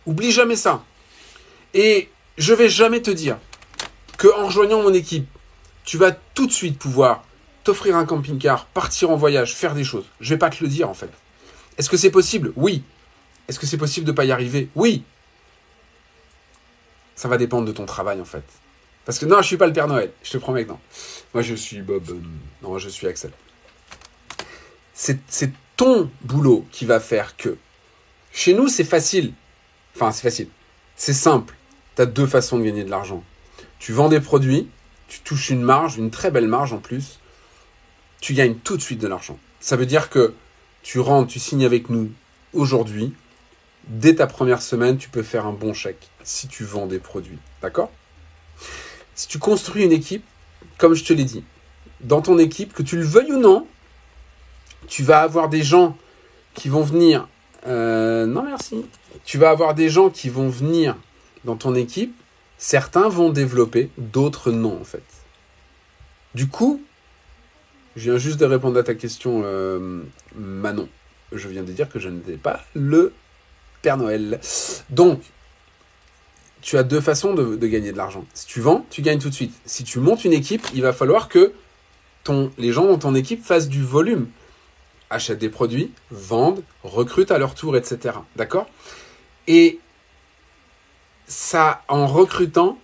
Oublie jamais ça. Et je vais jamais te dire que en rejoignant mon équipe, tu vas tout de suite pouvoir t'offrir un camping-car, partir en voyage, faire des choses. Je vais pas te le dire en fait. Est-ce que c'est possible? Oui. Est-ce que c'est possible de pas y arriver? Oui. Ça va dépendre de ton travail en fait. Parce que non, je suis pas le Père Noël. Je te promets que non. Moi, je suis Bob. Euh, non, je suis Axel. C'est ton boulot qui va faire que. Chez nous, c'est facile. Enfin, c'est facile. C'est simple. Tu as deux façons de gagner de l'argent. Tu vends des produits, tu touches une marge, une très belle marge en plus. Tu gagnes tout de suite de l'argent. Ça veut dire que tu rentres, tu signes avec nous aujourd'hui. Dès ta première semaine, tu peux faire un bon chèque si tu vends des produits. D'accord? Si tu construis une équipe, comme je te l'ai dit, dans ton équipe, que tu le veuilles ou non, tu vas avoir des gens qui vont venir. Euh, non, merci. Tu vas avoir des gens qui vont venir dans ton équipe. Certains vont développer, d'autres non, en fait. Du coup, je viens juste de répondre à ta question, euh, Manon. Je viens de dire que je n'étais pas le Père Noël. Donc, tu as deux façons de, gagner de l'argent. Si tu vends, tu gagnes tout de suite. Si tu montes une équipe, il va falloir que les gens dans ton équipe fassent du volume. Achètent des produits, vendent, recrutent à leur tour, etc. D'accord? Et ça, en recrutant,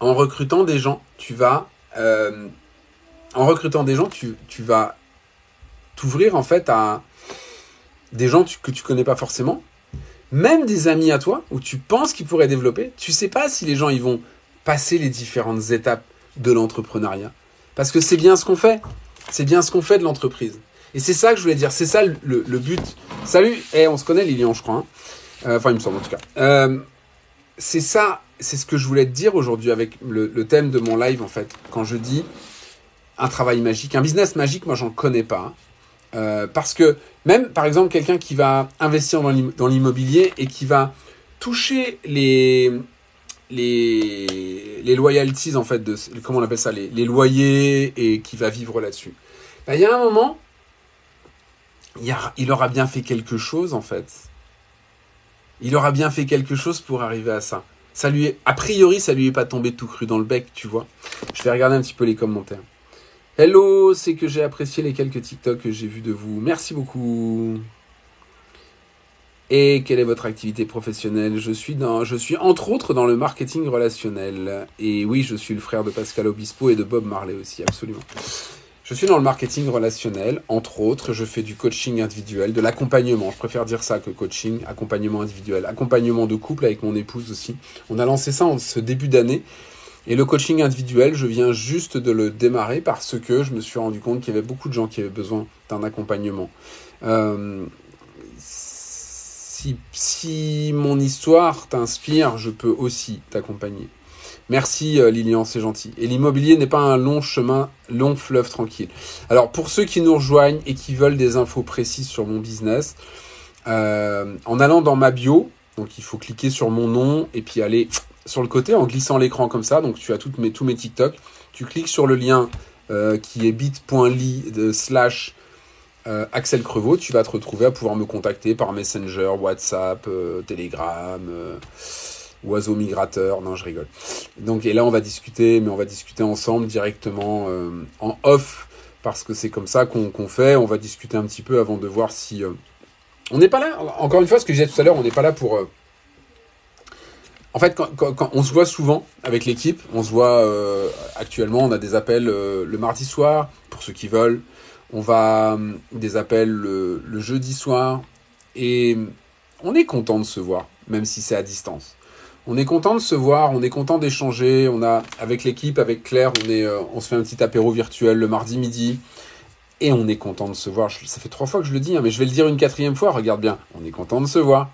en recrutant des gens, tu vas, euh, en recrutant des gens, tu, tu vas t'ouvrir en fait à des gens que tu connais pas forcément, même des amis à toi, où tu penses qu'ils pourraient développer, tu sais pas si les gens ils vont passer les différentes étapes de l'entrepreneuriat. Parce que c'est bien ce qu'on fait. C'est bien ce qu'on fait de l'entreprise. Et c'est ça que je voulais dire. C'est ça le, but. Salut, et eh, on se connaît Lilian, je crois. Hein. Euh, enfin, il me semble en tout cas. Euh, c'est ça, c'est ce que je voulais te dire aujourd'hui avec le, le, thème de mon live en fait. Quand je dis un travail magique, un business magique, moi j'en connais pas. Hein. Euh, parce que même, par exemple, quelqu'un qui va investir dans l'immobilier et qui va toucher les, les, les loyalties, en fait, de, comment on appelle ça, les, loyers et qui va vivre là-dessus. Bah, il y a un moment, il, il aura bien fait quelque chose, en fait. Il aura bien fait quelque chose pour arriver à ça. Ça lui est, a priori, ça lui est pas tombé tout cru dans le bec, tu vois. Je vais regarder un petit peu les commentaires. Hello, c'est que j'ai apprécié les quelques TikTok que j'ai vus de vous. Merci beaucoup. Et quelle est votre activité professionnelle? Je suis dans, je suis entre autres dans le marketing relationnel. Et oui, je suis le frère de Pascal Obispo et de Bob Marley aussi, absolument. Je suis dans le marketing relationnel, entre autres, je fais du coaching individuel, de l'accompagnement. Je préfère dire ça que coaching, accompagnement individuel, accompagnement de couple avec mon épouse aussi. On a lancé ça en ce début d'année et le coaching individuel, je viens juste de le démarrer parce que je me suis rendu compte qu'il y avait beaucoup de gens qui avaient besoin d'un accompagnement. Euh, si, si, mon histoire t'inspire, je peux aussi t'accompagner. Merci euh, Lilian, c'est gentil. Et l'immobilier n'est pas un long chemin, long fleuve tranquille. Alors pour ceux qui nous rejoignent et qui veulent des infos précises sur mon business, euh, en allant dans ma bio, donc il faut cliquer sur mon nom et puis aller sur le côté en glissant l'écran comme ça. Donc tu as tous mes TikTok. Tu cliques sur le lien euh, qui est bit.ly slash Axel Crevaux. Tu vas te retrouver à pouvoir me contacter par Messenger, WhatsApp, Telegram oiseau migrateur. Non, je rigole. Donc, et là, on va discuter, mais on va discuter ensemble directement euh, en off, parce que c'est comme ça qu'on fait. On va discuter un petit peu avant de voir si. Euh, on n'est pas là, encore une fois, ce que je disais tout à l'heure, on n'est pas là pour. Euh, en fait, on se voit souvent avec l'équipe, on se voit actuellement, on a des appels le mardi soir, pour ceux qui veulent. On va des appels le jeudi soir. Et on est content de se voir, même si c'est à distance on est content de se voir, on est content d'échanger. On a avec l'équipe, avec Claire, on euh, se fait un petit apéro virtuel le mardi midi. Et on est content de se voir. Ça fait trois fois que je le dis, hein, mais je vais le dire une quatrième fois. Regarde bien, on est content de se voir.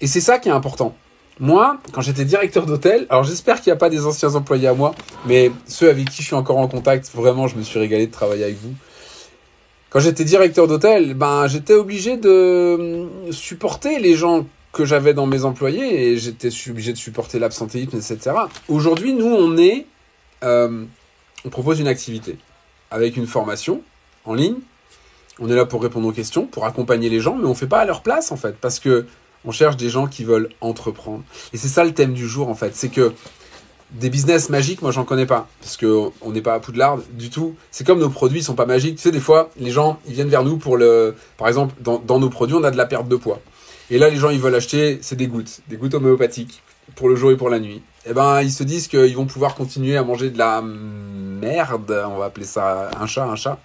Et c'est ça qui est important. Moi, quand j'étais directeur d'hôtel, alors j'espère qu'il n'y a pas des anciens employés à moi, mais ceux avec qui je suis encore en contact, vraiment, je me suis régalé de travailler avec vous. Quand j'étais directeur d'hôtel, ben j'étais obligé de hum, supporter les gens que j'avais dans mes employés et j'étais obligé de supporter l'absentéisme, etc. Aujourd'hui, nous, on est, euh, on propose une activité avec une formation en ligne. On est là pour répondre aux questions, pour accompagner les gens, mais on fait pas à leur place en fait, parce que on cherche des gens qui veulent entreprendre. Et c'est ça le thème du jour en fait, c'est que des business magiques, moi j'en connais pas, parce que on n'est pas à Poudlard du tout. C'est comme nos produits sont pas magiques. Tu sais, des fois, les gens ils viennent vers nous pour le, par exemple, dans, nos produits, on a de la perte de poids. Et là, les gens, ils veulent acheter, c'est des gouttes, des gouttes homéopathiques pour le jour et pour la nuit. Eh ben, ils se disent qu'ils vont pouvoir continuer à manger de la merde, on va appeler ça un chat, un chat.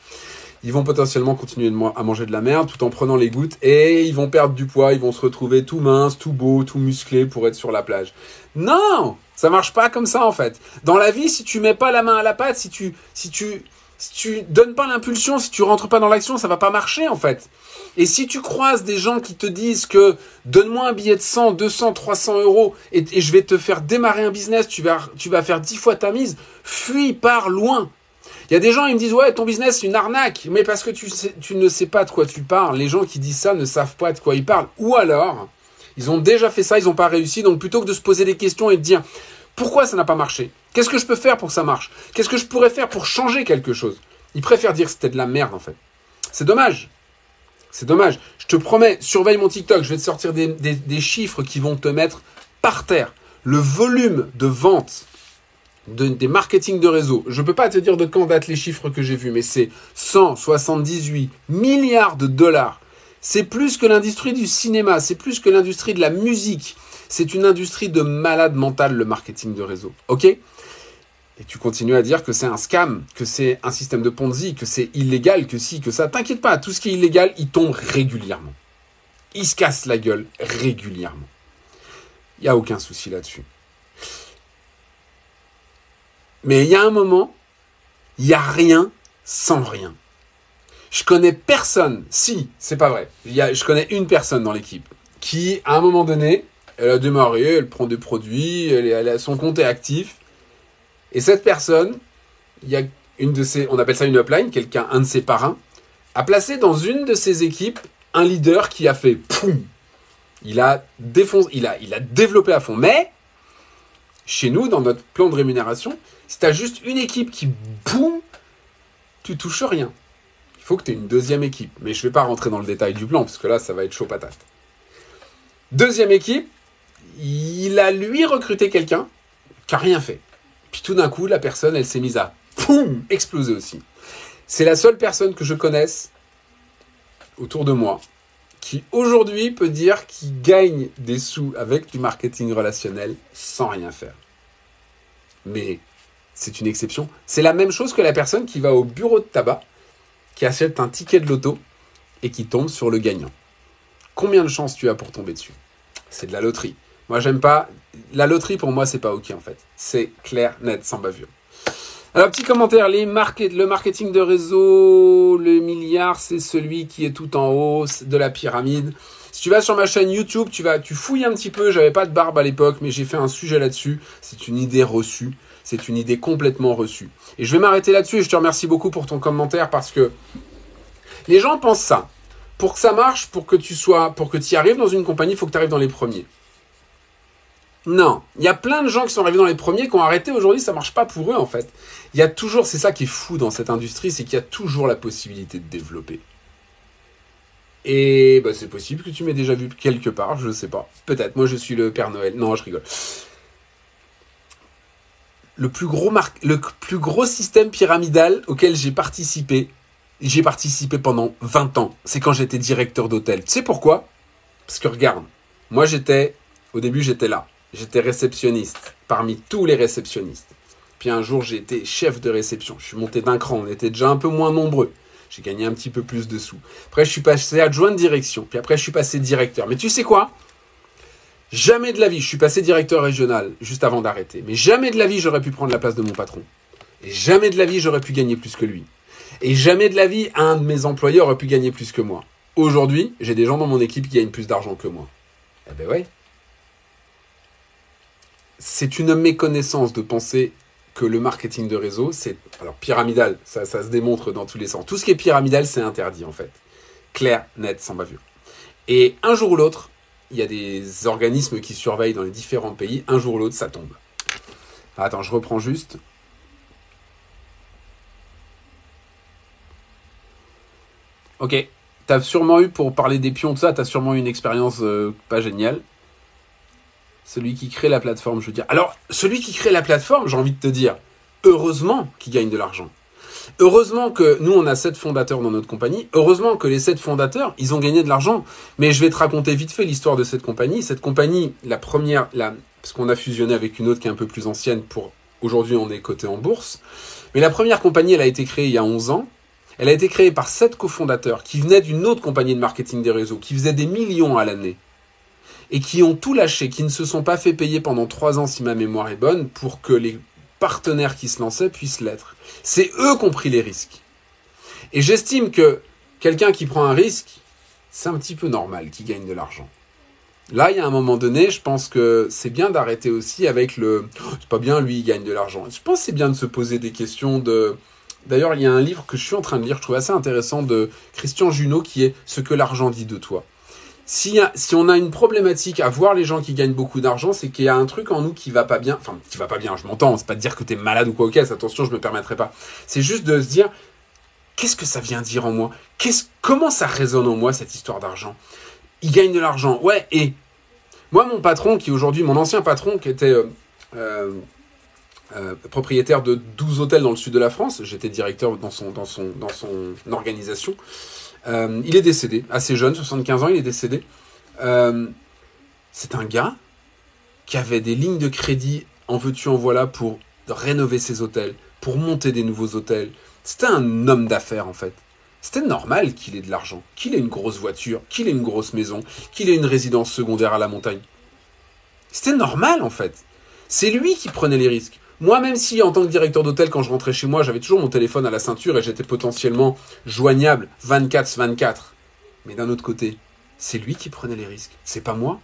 Ils vont potentiellement continuer à manger de la merde tout en prenant les gouttes et ils vont perdre du poids, ils vont se retrouver tout mince, tout beau, tout musclé pour être sur la plage. Non, ça marche pas comme ça en fait. Dans la vie, si tu mets pas la main à la pâte, si tu, si tu, si tu donnes pas l'impulsion, si tu rentres pas dans l'action, ça va pas marcher en fait. Et si tu croises des gens qui te disent que donne-moi un billet de 100, 200, 300 euros et, je vais te faire démarrer un business, tu vas, tu vas faire 10 fois ta mise, fuis, pars loin. Il y a des gens, ils me disent, ouais, ton business, c'est une arnaque. Mais parce que tu, tu ne sais pas de quoi tu parles. Les gens qui disent ça ne savent pas de quoi ils parlent. Ou alors, ils ont déjà fait ça, ils n'ont pas réussi. Donc plutôt que de se poser des questions et de dire, pourquoi ça n'a pas marché? Qu'est-ce que je peux faire pour que ça marche? Qu'est-ce que je pourrais faire pour changer quelque chose? Ils préfèrent dire que c'était de la merde en fait. C'est dommage. C'est dommage. Je te promets, surveille mon TikTok, je vais te sortir des, chiffres qui vont te mettre par terre. Le volume de vente des marketing de réseau, je ne peux pas te dire de quand datent les chiffres que j'ai vus, mais c'est 178 milliards de dollars. C'est plus que l'industrie du cinéma, c'est plus que l'industrie de la musique, c'est une industrie de malade mental, le marketing de réseau. OK? Et tu continues à dire que c'est un scam, que c'est un système de Ponzi, que c'est illégal, que si, que ça. T'inquiète pas, tout ce qui est illégal, il tombe régulièrement. Il se casse la gueule régulièrement. Il n'y a aucun souci là-dessus. Mais il y a un moment, il n'y a rien sans rien. Je connais personne, si, c'est pas vrai. y a, je connais une personne dans l'équipe qui, à un moment donné, elle a démarré, elle prend des produits, son compte est actif. Et cette personne, il y a une de ses, on appelle ça une upline, quelqu'un, un de ses parrains, a placé dans une de ses équipes un leader qui a fait poum. Il a il a, il a développé à fond. Mais, chez nous, dans notre plan de rémunération, si tu as juste une équipe qui boum, tu touches rien. Il faut que tu aies une deuxième équipe. Mais je ne vais pas rentrer dans le détail du plan, parce que là, ça va être chaud patate. Deuxième équipe, il a lui recruté quelqu'un qui a rien fait. Puis tout d'un coup, la personne, elle s'est mise à poum, exploser aussi. C'est la seule personne que je connaisse autour de moi qui aujourd'hui peut dire qu'il gagne des sous avec du marketing relationnel sans rien faire. Mais c'est une exception. C'est la même chose que la personne qui va au bureau de tabac, qui achète un ticket de loto et qui tombe sur le gagnant. Combien de chances tu as pour tomber dessus? C'est de la loterie. Moi, j'aime pas. La loterie, pour moi, c'est pas OK, en fait. C'est clair, net, sans bavure. Alors, petit commentaire. Le marketing de réseau, le milliard, c'est celui qui est tout en haut de la pyramide. Si tu vas sur ma chaîne YouTube, tu vas, tu fouilles un petit peu. J'avais pas de barbe à l'époque, mais j'ai fait un sujet là-dessus. C'est une idée reçue. C'est une idée complètement reçue. Et je vais m'arrêter là-dessus et je te remercie beaucoup pour ton commentaire parce que les gens pensent ça. Pour que ça marche, pour que tu sois, pour que tu arrives dans une compagnie, il faut que tu arrives dans les premiers. Non, il y a plein de gens qui sont arrivés dans les premiers qui ont arrêté aujourd'hui, ça marche pas pour eux en fait. Il y a toujours, c'est ça qui est fou dans cette industrie, c'est qu'il y a toujours la possibilité de développer. Et bah, c'est possible que tu m'aies déjà vu quelque part, je ne sais pas. Peut-être, moi je suis le Père Noël. Non, je rigole. Le plus gros, le plus gros système pyramidal auquel j'ai participé, j'ai participé pendant 20 ans. C'est quand j'étais directeur d'hôtel. Tu sais pourquoi? Parce que regarde, moi j'étais, au début j'étais là. J'étais réceptionniste parmi tous les réceptionnistes. Puis un jour j'ai été chef de réception. Je suis monté d'un cran, on était déjà un peu moins nombreux. J'ai gagné un petit peu plus de sous. Après je suis passé adjoint de direction. Puis après je suis passé directeur. Mais tu sais quoi? Jamais de la vie, je suis passé directeur régional juste avant d'arrêter. Mais jamais de la vie j'aurais pu prendre la place de mon patron. Et jamais de la vie j'aurais pu gagner plus que lui. Et jamais de la vie, un de mes employés aurait pu gagner plus que moi. Aujourd'hui, j'ai des gens dans mon équipe qui gagnent plus d'argent que moi. Eh ben ouais. C'est une méconnaissance de penser que le marketing de réseau, c'est alors pyramidal, ça, ça se démontre dans tous les sens. Tout ce qui est pyramidal, c'est interdit en fait. Clair, net, sans bavure. Et un jour ou l'autre, il y a des organismes qui surveillent dans les différents pays. Un jour ou l'autre, ça tombe. Attends, je reprends juste. Ok, t'as sûrement eu, pour parler des pions, de ça, t'as sûrement eu une expérience euh, pas géniale. Celui qui crée la plateforme, je veux dire. Alors, celui qui crée la plateforme, j'ai envie de te dire, heureusement qu'il gagne de l'argent. Heureusement que nous, on a sept fondateurs dans notre compagnie. Heureusement que les sept fondateurs, ils ont gagné de l'argent. Mais je vais te raconter vite fait l'histoire de cette compagnie. Cette compagnie, la première, la, parce qu'on a fusionné avec une autre qui est un peu plus ancienne pour aujourd'hui, on est coté en bourse. Mais la première compagnie, elle a été créée il y a 11 ans. Elle a été créée par sept cofondateurs qui venaient d'une autre compagnie de marketing des réseaux, qui faisaient des millions à l'année, et qui ont tout lâché, qui ne se sont pas fait payer pendant trois ans, si ma mémoire est bonne, pour que les partenaires qui se lançaient puissent l'être. C'est eux qui ont pris les risques. Et j'estime que quelqu'un qui prend un risque, c'est un petit peu normal qu'il gagne de l'argent. Là, il y a un moment donné, je pense que c'est bien d'arrêter aussi avec le oh, c'est pas bien, lui, il gagne de l'argent. Je pense que c'est bien de se poser des questions de D'ailleurs, il y a un livre que je suis en train de lire, je trouve assez intéressant, de Christian Junot, qui est Ce que l'argent dit de toi. Si, si on a une problématique à voir les gens qui gagnent beaucoup d'argent, c'est qu'il y a un truc en nous qui va pas bien. Enfin, qui va pas bien, je m'entends, c'est pas de dire que tu es malade ou quoi, ok, attention, je me permettrai pas. C'est juste de se dire, qu'est-ce que ça vient dire en moi? Qu'est-ce, Comment ça résonne en moi, cette histoire d'argent? Il gagne de l'argent, ouais, et moi, mon patron, qui aujourd'hui, mon ancien patron, qui était... Euh, euh, euh, propriétaire de 12 hôtels dans le sud de la France. J'étais directeur dans son, dans son, dans son organisation. Euh, il est décédé, assez jeune, 75 ans, il est décédé. Euh, c'est un gars qui avait des lignes de crédit en veux-tu en voilà pour rénover ses hôtels, pour monter des nouveaux hôtels. C'était un homme d'affaires en fait. C'était normal qu'il ait de l'argent, qu'il ait une grosse voiture, qu'il ait une grosse maison, qu'il ait une résidence secondaire à la montagne. C'était normal en fait. C'est lui qui prenait les risques. Moi, même si en tant que directeur d'hôtel, quand je rentrais chez moi, j'avais toujours mon téléphone à la ceinture et j'étais potentiellement joignable 24-24. Mais d'un autre côté, c'est lui qui prenait les risques. C'est pas moi.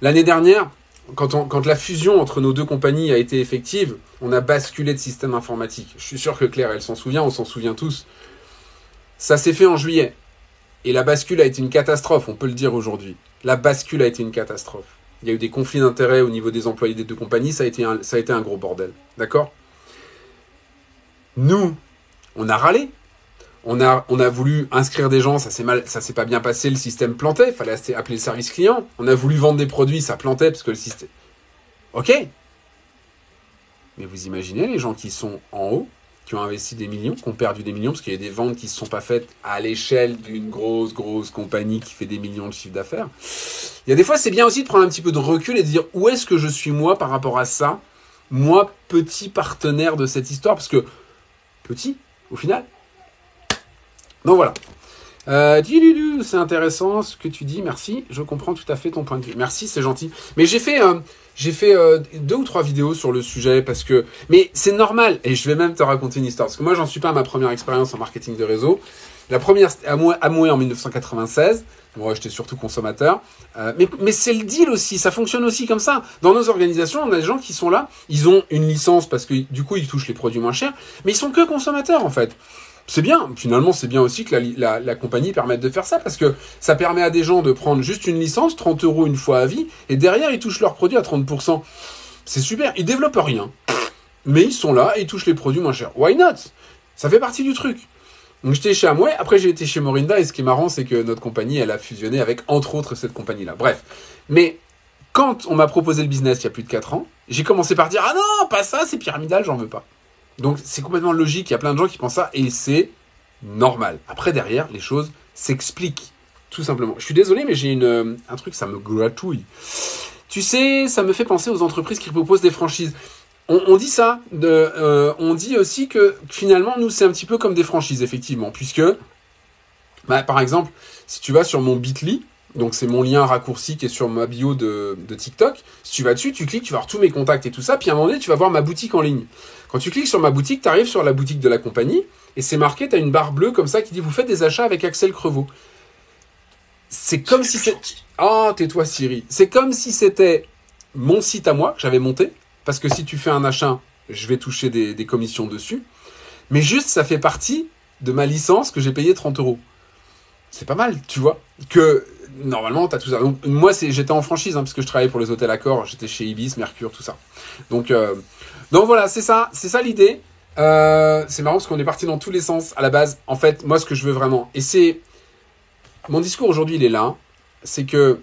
L'année dernière, quand, quand, la fusion entre nos deux compagnies a été effective, on a basculé de système informatique. Je suis sûr que Claire, elle s'en souvient, on s'en souvient tous. Ça s'est fait en juillet. Et la bascule a été une catastrophe, on peut le dire aujourd'hui. La bascule a été une catastrophe il y a eu des conflits d'intérêts au niveau des employés des deux compagnies, ça a été un, gros bordel. D'accord? Nous, on a râlé. On a, on a voulu inscrire des gens, ça s'est mal, ça s'est pas bien passé, le système plantait, il fallait appeler le service client. On a voulu vendre des produits, ça plantait parce que le système. Ok. Mais vous imaginez les gens qui sont en haut, qui ont investi des millions, qui ont perdu des millions, parce qu'il y a des ventes qui ne se sont pas faites à l'échelle d'une grosse, grosse compagnie qui fait des millions de chiffres d'affaires. Il y a des fois, c'est bien aussi de prendre un petit peu de recul et de dire où est-ce que je suis moi par rapport à ça, moi, petit partenaire de cette histoire, parce que petit, au final. Donc voilà. Euh, c'est intéressant ce que tu dis, merci. Je comprends tout à fait ton point de vue. Merci, c'est gentil. Mais j'ai fait, euh, j'ai fait euh, deux ou trois vidéos sur le sujet parce que, mais c'est normal. Et je vais même te raconter une histoire parce que moi, j'en suis pas à ma première expérience en marketing de réseau. La première, à Amway en 1996. Moi, j'étais surtout consommateur. Euh, mais mais c'est le deal aussi, ça fonctionne aussi comme ça. Dans nos organisations, on a des gens qui sont là, ils ont une licence parce que du coup, ils touchent les produits moins chers, mais ils sont que consommateurs en fait. C'est bien, finalement, c'est bien aussi que la, compagnie permette de faire ça parce que ça permet à des gens de prendre juste une licence, 30 euros une fois à vie, et derrière, ils touchent leurs produits à 30%. C'est super, ils développent rien. Mais ils sont là et ils touchent les produits moins chers. Why not? Ça fait partie du truc. Donc j'étais chez Amway, après j'ai été chez Morinda, et ce qui est marrant, c'est que notre compagnie, elle a fusionné avec, entre autres, cette compagnie-là. Bref. Mais quand on m'a proposé le business il y a plus de 4 ans, j'ai commencé par dire, ah non, pas ça, c'est pyramidal, j'en veux pas. Donc c'est complètement logique, il y a plein de gens qui pensent ça, et c'est normal. Après, derrière, les choses s'expliquent, tout simplement. Je suis désolé, mais j'ai une, un truc, ça me gratouille. Tu sais, ça me fait penser aux entreprises qui proposent des franchises on, dit ça. De, euh, on dit aussi que finalement, nous, c'est un petit peu comme des franchises, effectivement, puisque, bah, par exemple, si tu vas sur mon Bitly, donc c'est mon lien raccourci qui est sur ma bio de, TikTok. Si tu vas dessus, tu cliques, tu vas voir tous mes contacts et tout ça. Puis à un moment donné, tu vas voir ma boutique en ligne. Quand tu cliques sur ma boutique, tu arrives sur la boutique de la compagnie et c'est marqué, tu as une barre bleue comme ça qui dit vous faites des achats avec Axel Crevaux. C'est comme si c'était... Oh, tais-toi Siri. C'est comme si c'était mon site à moi que j'avais monté parce que si tu fais un achat, je vais toucher des, commissions dessus. Mais juste, ça fait partie de ma licence que j'ai payé 30 euros. C'est pas mal, tu vois. Que normalement, tu as tout ça. Donc, moi, j'étais en franchise, hein, parce que je travaillais pour les hôtels Accor, j'étais chez Ibis, Mercure, tout ça. Donc, euh, donc voilà, c'est ça, c'est ça l'idée. Euh, c'est marrant parce qu'on est parti dans tous les sens à la base. En fait, moi, ce que je veux vraiment, et c'est mon discours aujourd'hui, il est là, c'est que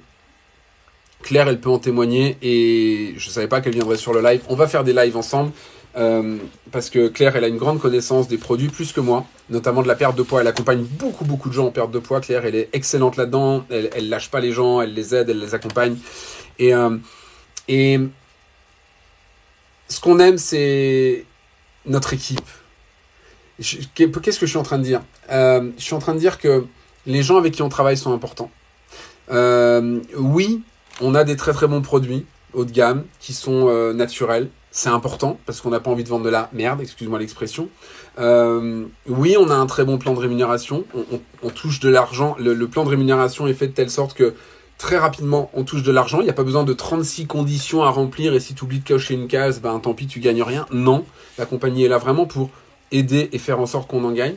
Claire, elle peut en témoigner et je ne savais pas qu'elle viendrait sur le live. On va faire des lives ensemble euh, parce que Claire, elle a une grande connaissance des produits plus que moi, notamment de la perte de poids. Elle accompagne beaucoup, beaucoup de gens en perte de poids. Claire, elle est excellente là-dedans. Elle, elle lâche pas les gens, elle les aide, elle les accompagne. Et, euh, et ce qu'on aime, c'est notre équipe. Qu'est-ce que je suis en train de dire? Euh, Je suis en train de dire que les gens avec qui on travaille sont importants. oui, on a des très très bons produits haut de gamme qui sont euh, naturels. C'est important parce qu'on n'a pas envie de vendre de la merde, excuse-moi l'expression. Euh, oui, on a un très bon plan de rémunération. On, touche de l'argent. Le, plan de rémunération est fait de telle sorte que très rapidement, on touche de l'argent. Il n'y a pas besoin de 36 conditions à remplir et si tu oublies de cocher une case, ben tant pis, tu gagnes rien. Non, la compagnie est là vraiment pour aider et faire en sorte qu'on en gagne.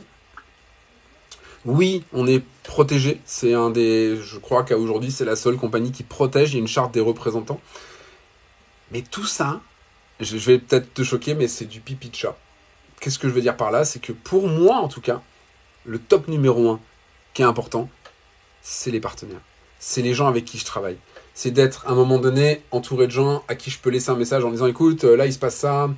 Oui, on est protégé. C'est un des, je crois qu'à aujourd'hui, c'est la seule compagnie qui protège. Il y a une charte des représentants. Mais tout ça, je vais peut-être te choquer, mais c'est du pipi de chat. Qu'est-ce que je veux dire par là? C'est que pour moi, en tout cas, le top numéro un qui est important, c'est les partenaires. C'est les gens avec qui je travaille. C'est d'être à un moment donné entouré de gens à qui je peux laisser un message en disant écoute, là il se passe ça,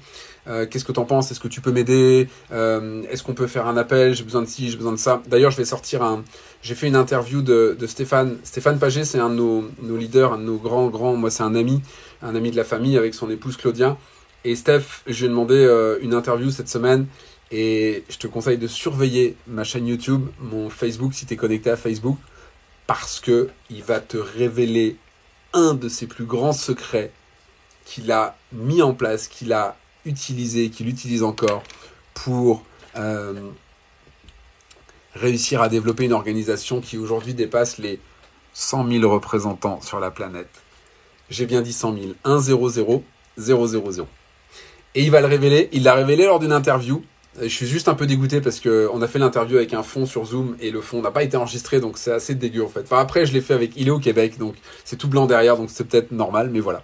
euh, qu'est-ce que tu en penses? Est-ce que tu peux m'aider? Euh, Est-ce qu'on peut faire un appel? J'ai besoin de ci, j'ai besoin de ça. D'ailleurs, je vais sortir un. J'ai fait une interview de, Stéphane. Stéphane Paget, c'est un de nos, nos, leaders, un de nos grands, grands. Moi, c'est un ami, un ami de la famille avec son épouse Claudia. Et Steph, je lui ai demandé euh, une interview cette semaine. Et je te conseille de surveiller ma chaîne YouTube, mon Facebook, si tu es connecté à Facebook, parce que il va te révéler un de ses plus grands secrets qu'il a mis en place, qu'il a utilisé, qu'il utilise encore pour euh, réussir à développer une organisation qui aujourd'hui dépasse les 100 000 représentants sur la planète. J'ai bien dit 100 000. 1 0 0 0 0 0. Et il va le révéler. Il l'a révélé lors d'une interview je suis juste un peu dégoûté parce que on a fait l'interview avec un fond sur Zoom et le fond n'a pas été enregistré donc c'est assez dégueu en fait. Enfin après je l'ai fait avec il est au Québec donc c'est tout blanc derrière donc c'est peut-être normal mais voilà.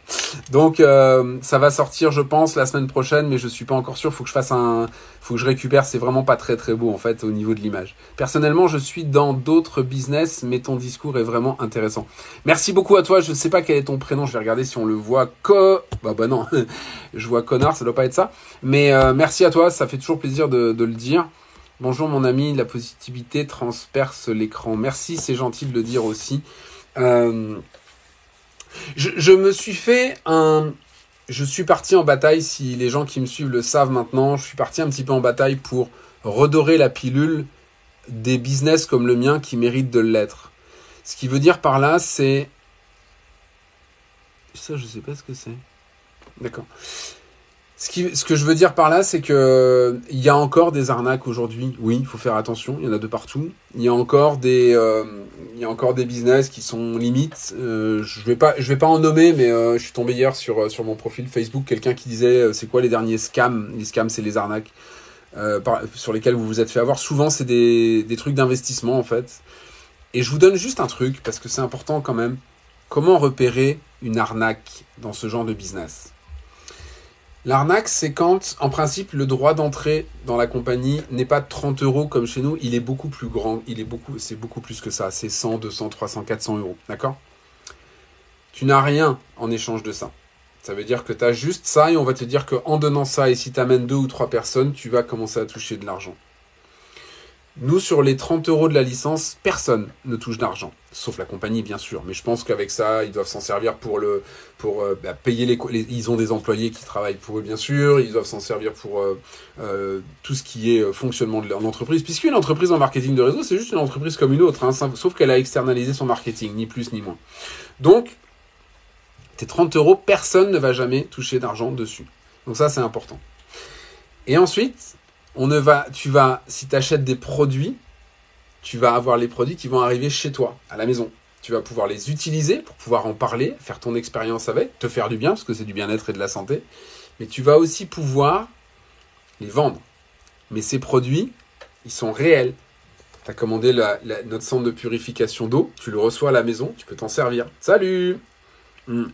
Donc euh, ça va sortir je pense la semaine prochaine mais je suis pas encore sûr. Faut que je fasse un, faut que je récupère. C'est vraiment pas très très beau en fait au niveau de l'image. Personnellement je suis dans d'autres business mais ton discours est vraiment intéressant. Merci beaucoup à toi. Je sais pas quel est ton prénom. Je vais regarder si on le voit. Co bah bah non je vois connard ça doit pas être ça. Mais euh, merci à toi ça fait toujours plaisir de, le dire. Bonjour mon ami, la positivité transperce l'écran. Merci, c'est gentil de le dire aussi. Euh, je, me suis fait un... Je suis parti en bataille, si les gens qui me suivent le savent maintenant, je suis parti un petit peu en bataille pour redorer la pilule des business comme le mien qui méritent de l'être. Ce qui veut dire par là, c'est... Ça, je sais pas ce que c'est. D'accord. Ce, qui, ce que je veux dire par là, c'est que il y a encore des arnaques aujourd'hui. Oui, il faut faire attention. Il y en a de partout. Il y a encore des, euh, il y a encore des business qui sont limites. Euh, je vais pas, je vais pas en nommer, mais euh, je suis tombé hier sur sur mon profil Facebook quelqu'un qui disait c'est quoi les derniers scams? Les scams, c'est les arnaques par, sur lesquelles vous vous êtes fait avoir. Souvent, c'est des des trucs d'investissement en fait. Et je vous donne juste un truc parce que c'est important quand même. Comment repérer une arnaque dans ce genre de business? L'arnaque, c'est quand, en principe, le droit d'entrée dans la compagnie n'est pas 30 euros comme chez nous, il est beaucoup plus grand, il est beaucoup, c'est beaucoup plus que ça, c'est 100, 200, 300, 400 euros, d'accord? Tu n'as rien en échange de ça. Ça veut dire que tu as juste ça et on va te dire qu'en donnant ça et si tu amènes deux ou trois personnes, tu vas commencer à toucher de l'argent. Nous, sur les 30 euros de la licence, personne ne touche d'argent, sauf la compagnie, bien sûr. Mais je pense qu'avec ça, ils doivent s'en servir pour le, pour euh, bah, payer les, Ils ont des employés qui travaillent pour eux, bien sûr. Ils doivent s'en servir pour euh, euh, tout ce qui est fonctionnement de leur entreprise. Puisqu'une entreprise en marketing de réseau, c'est juste une entreprise comme une autre, hein, sauf qu'elle a externalisé son marketing, ni plus ni moins. Donc, tes 30 euros, personne ne va jamais toucher d'argent dessus. Donc ça, c'est important. Et ensuite, on ne va, tu vas, si tu achètes des produits, tu vas avoir les produits qui vont arriver chez toi, à la maison. Tu vas pouvoir les utiliser pour pouvoir en parler, faire ton expérience avec, te faire du bien, parce que c'est du bien-être et de la santé. Mais tu vas aussi pouvoir les vendre. Mais ces produits, ils sont réels. Tu as commandé notre centre de purification d'eau, tu le reçois à la maison, tu peux t'en servir. Salut hmm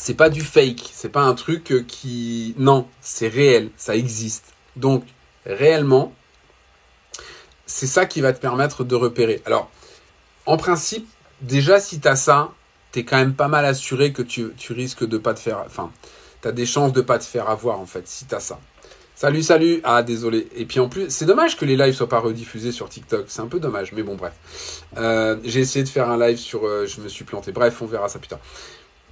c'est pas du fake, c'est pas un truc euh, qui non, c'est réel, ça existe. Donc réellement, c'est ça qui va te permettre de repérer. Alors, en principe, déjà si tu as ça, tu es quand même pas mal assuré que tu, risques de pas te faire enfin, tu as des chances de pas te faire avoir en fait si tu as ça. Salut, salut. Ah, désolé. Et puis en plus, c'est dommage que les lives soient pas rediffusés sur TikTok. C'est un peu dommage, mais bon, bref. Euh, j'ai essayé de faire un live sur. Euh, je me suis planté. Bref, on verra ça plus tard.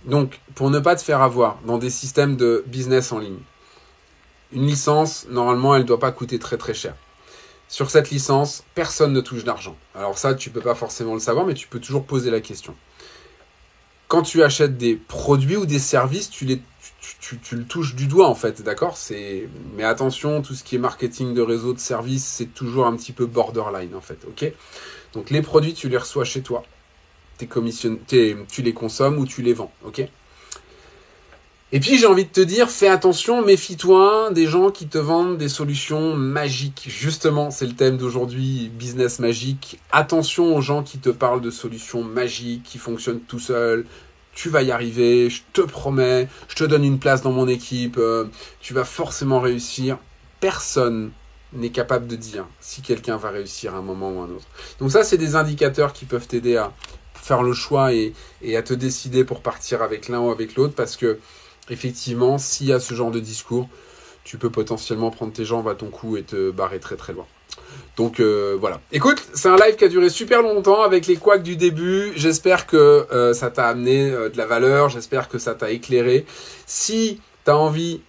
Donc, pour ne pas te faire avoir dans des systèmes de business en ligne, une licence, normalement, elle ne doit pas coûter très très cher. Sur cette licence, personne ne touche d'argent. Alors ça, tu ne peux pas forcément le savoir, mais tu peux toujours poser la question. Quand tu achètes des produits ou des services, tu, les, le touches du doigt en fait, d'accord? Mais attention, tout ce qui est marketing de réseau, de service, c'est toujours un petit peu borderline en fait, ok? Donc les produits, tu les reçois chez toi tu les consommes ou tu les vends, ok? Et puis j'ai envie de te dire, fais attention, méfie-toi des gens qui te vendent des solutions magiques. Justement, c'est le thème d'aujourd'hui, business magique. Attention aux gens qui te parlent de solutions magiques, qui fonctionnent tout seuls. Tu vas y arriver, je te promets, je te donne une place dans mon équipe, euh, tu vas forcément réussir. Personne n'est capable de dire si quelqu'un va réussir à un moment ou à un autre. Donc ça, c'est des indicateurs qui peuvent t'aider à, faire le choix et, à te décider pour partir avec l'un ou avec l'autre parce que effectivement, s'il y a ce genre de discours, tu peux potentiellement prendre tes jambes à ton cou et te barrer très très loin. Donc euh, voilà. Écoute, c'est un live qui a duré super longtemps avec les couacs du début. J'espère que euh, ça t'a amené euh, de la valeur, j'espère que ça t'a éclairé. Si tu as envie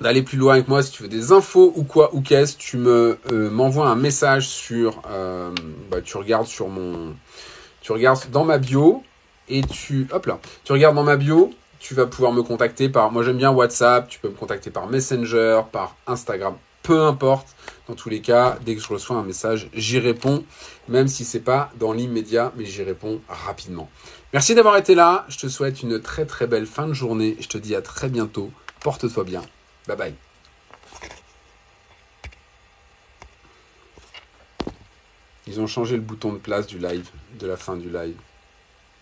d'aller plus loin avec moi, si tu veux des infos ou quoi ou qu'est-ce, tu me m'envoies un message sur bah, tu regardes sur mon tu regardes dans ma bio et tu, hop là, tu regardes dans ma bio, tu vas pouvoir me contacter par, moi j'aime bien WhatsApp, tu peux me contacter par Messenger, par Instagram, peu importe. Dans tous les cas, dès que je reçois un message, j'y réponds, même si c'est pas dans l'immédiat, mais j'y réponds rapidement. Merci d'avoir été là. Je te souhaite une très très belle fin de journée. Je te dis à très bientôt. Porte-toi bien. Bye bye. Ils ont changé le bouton de place du live, de la fin du live.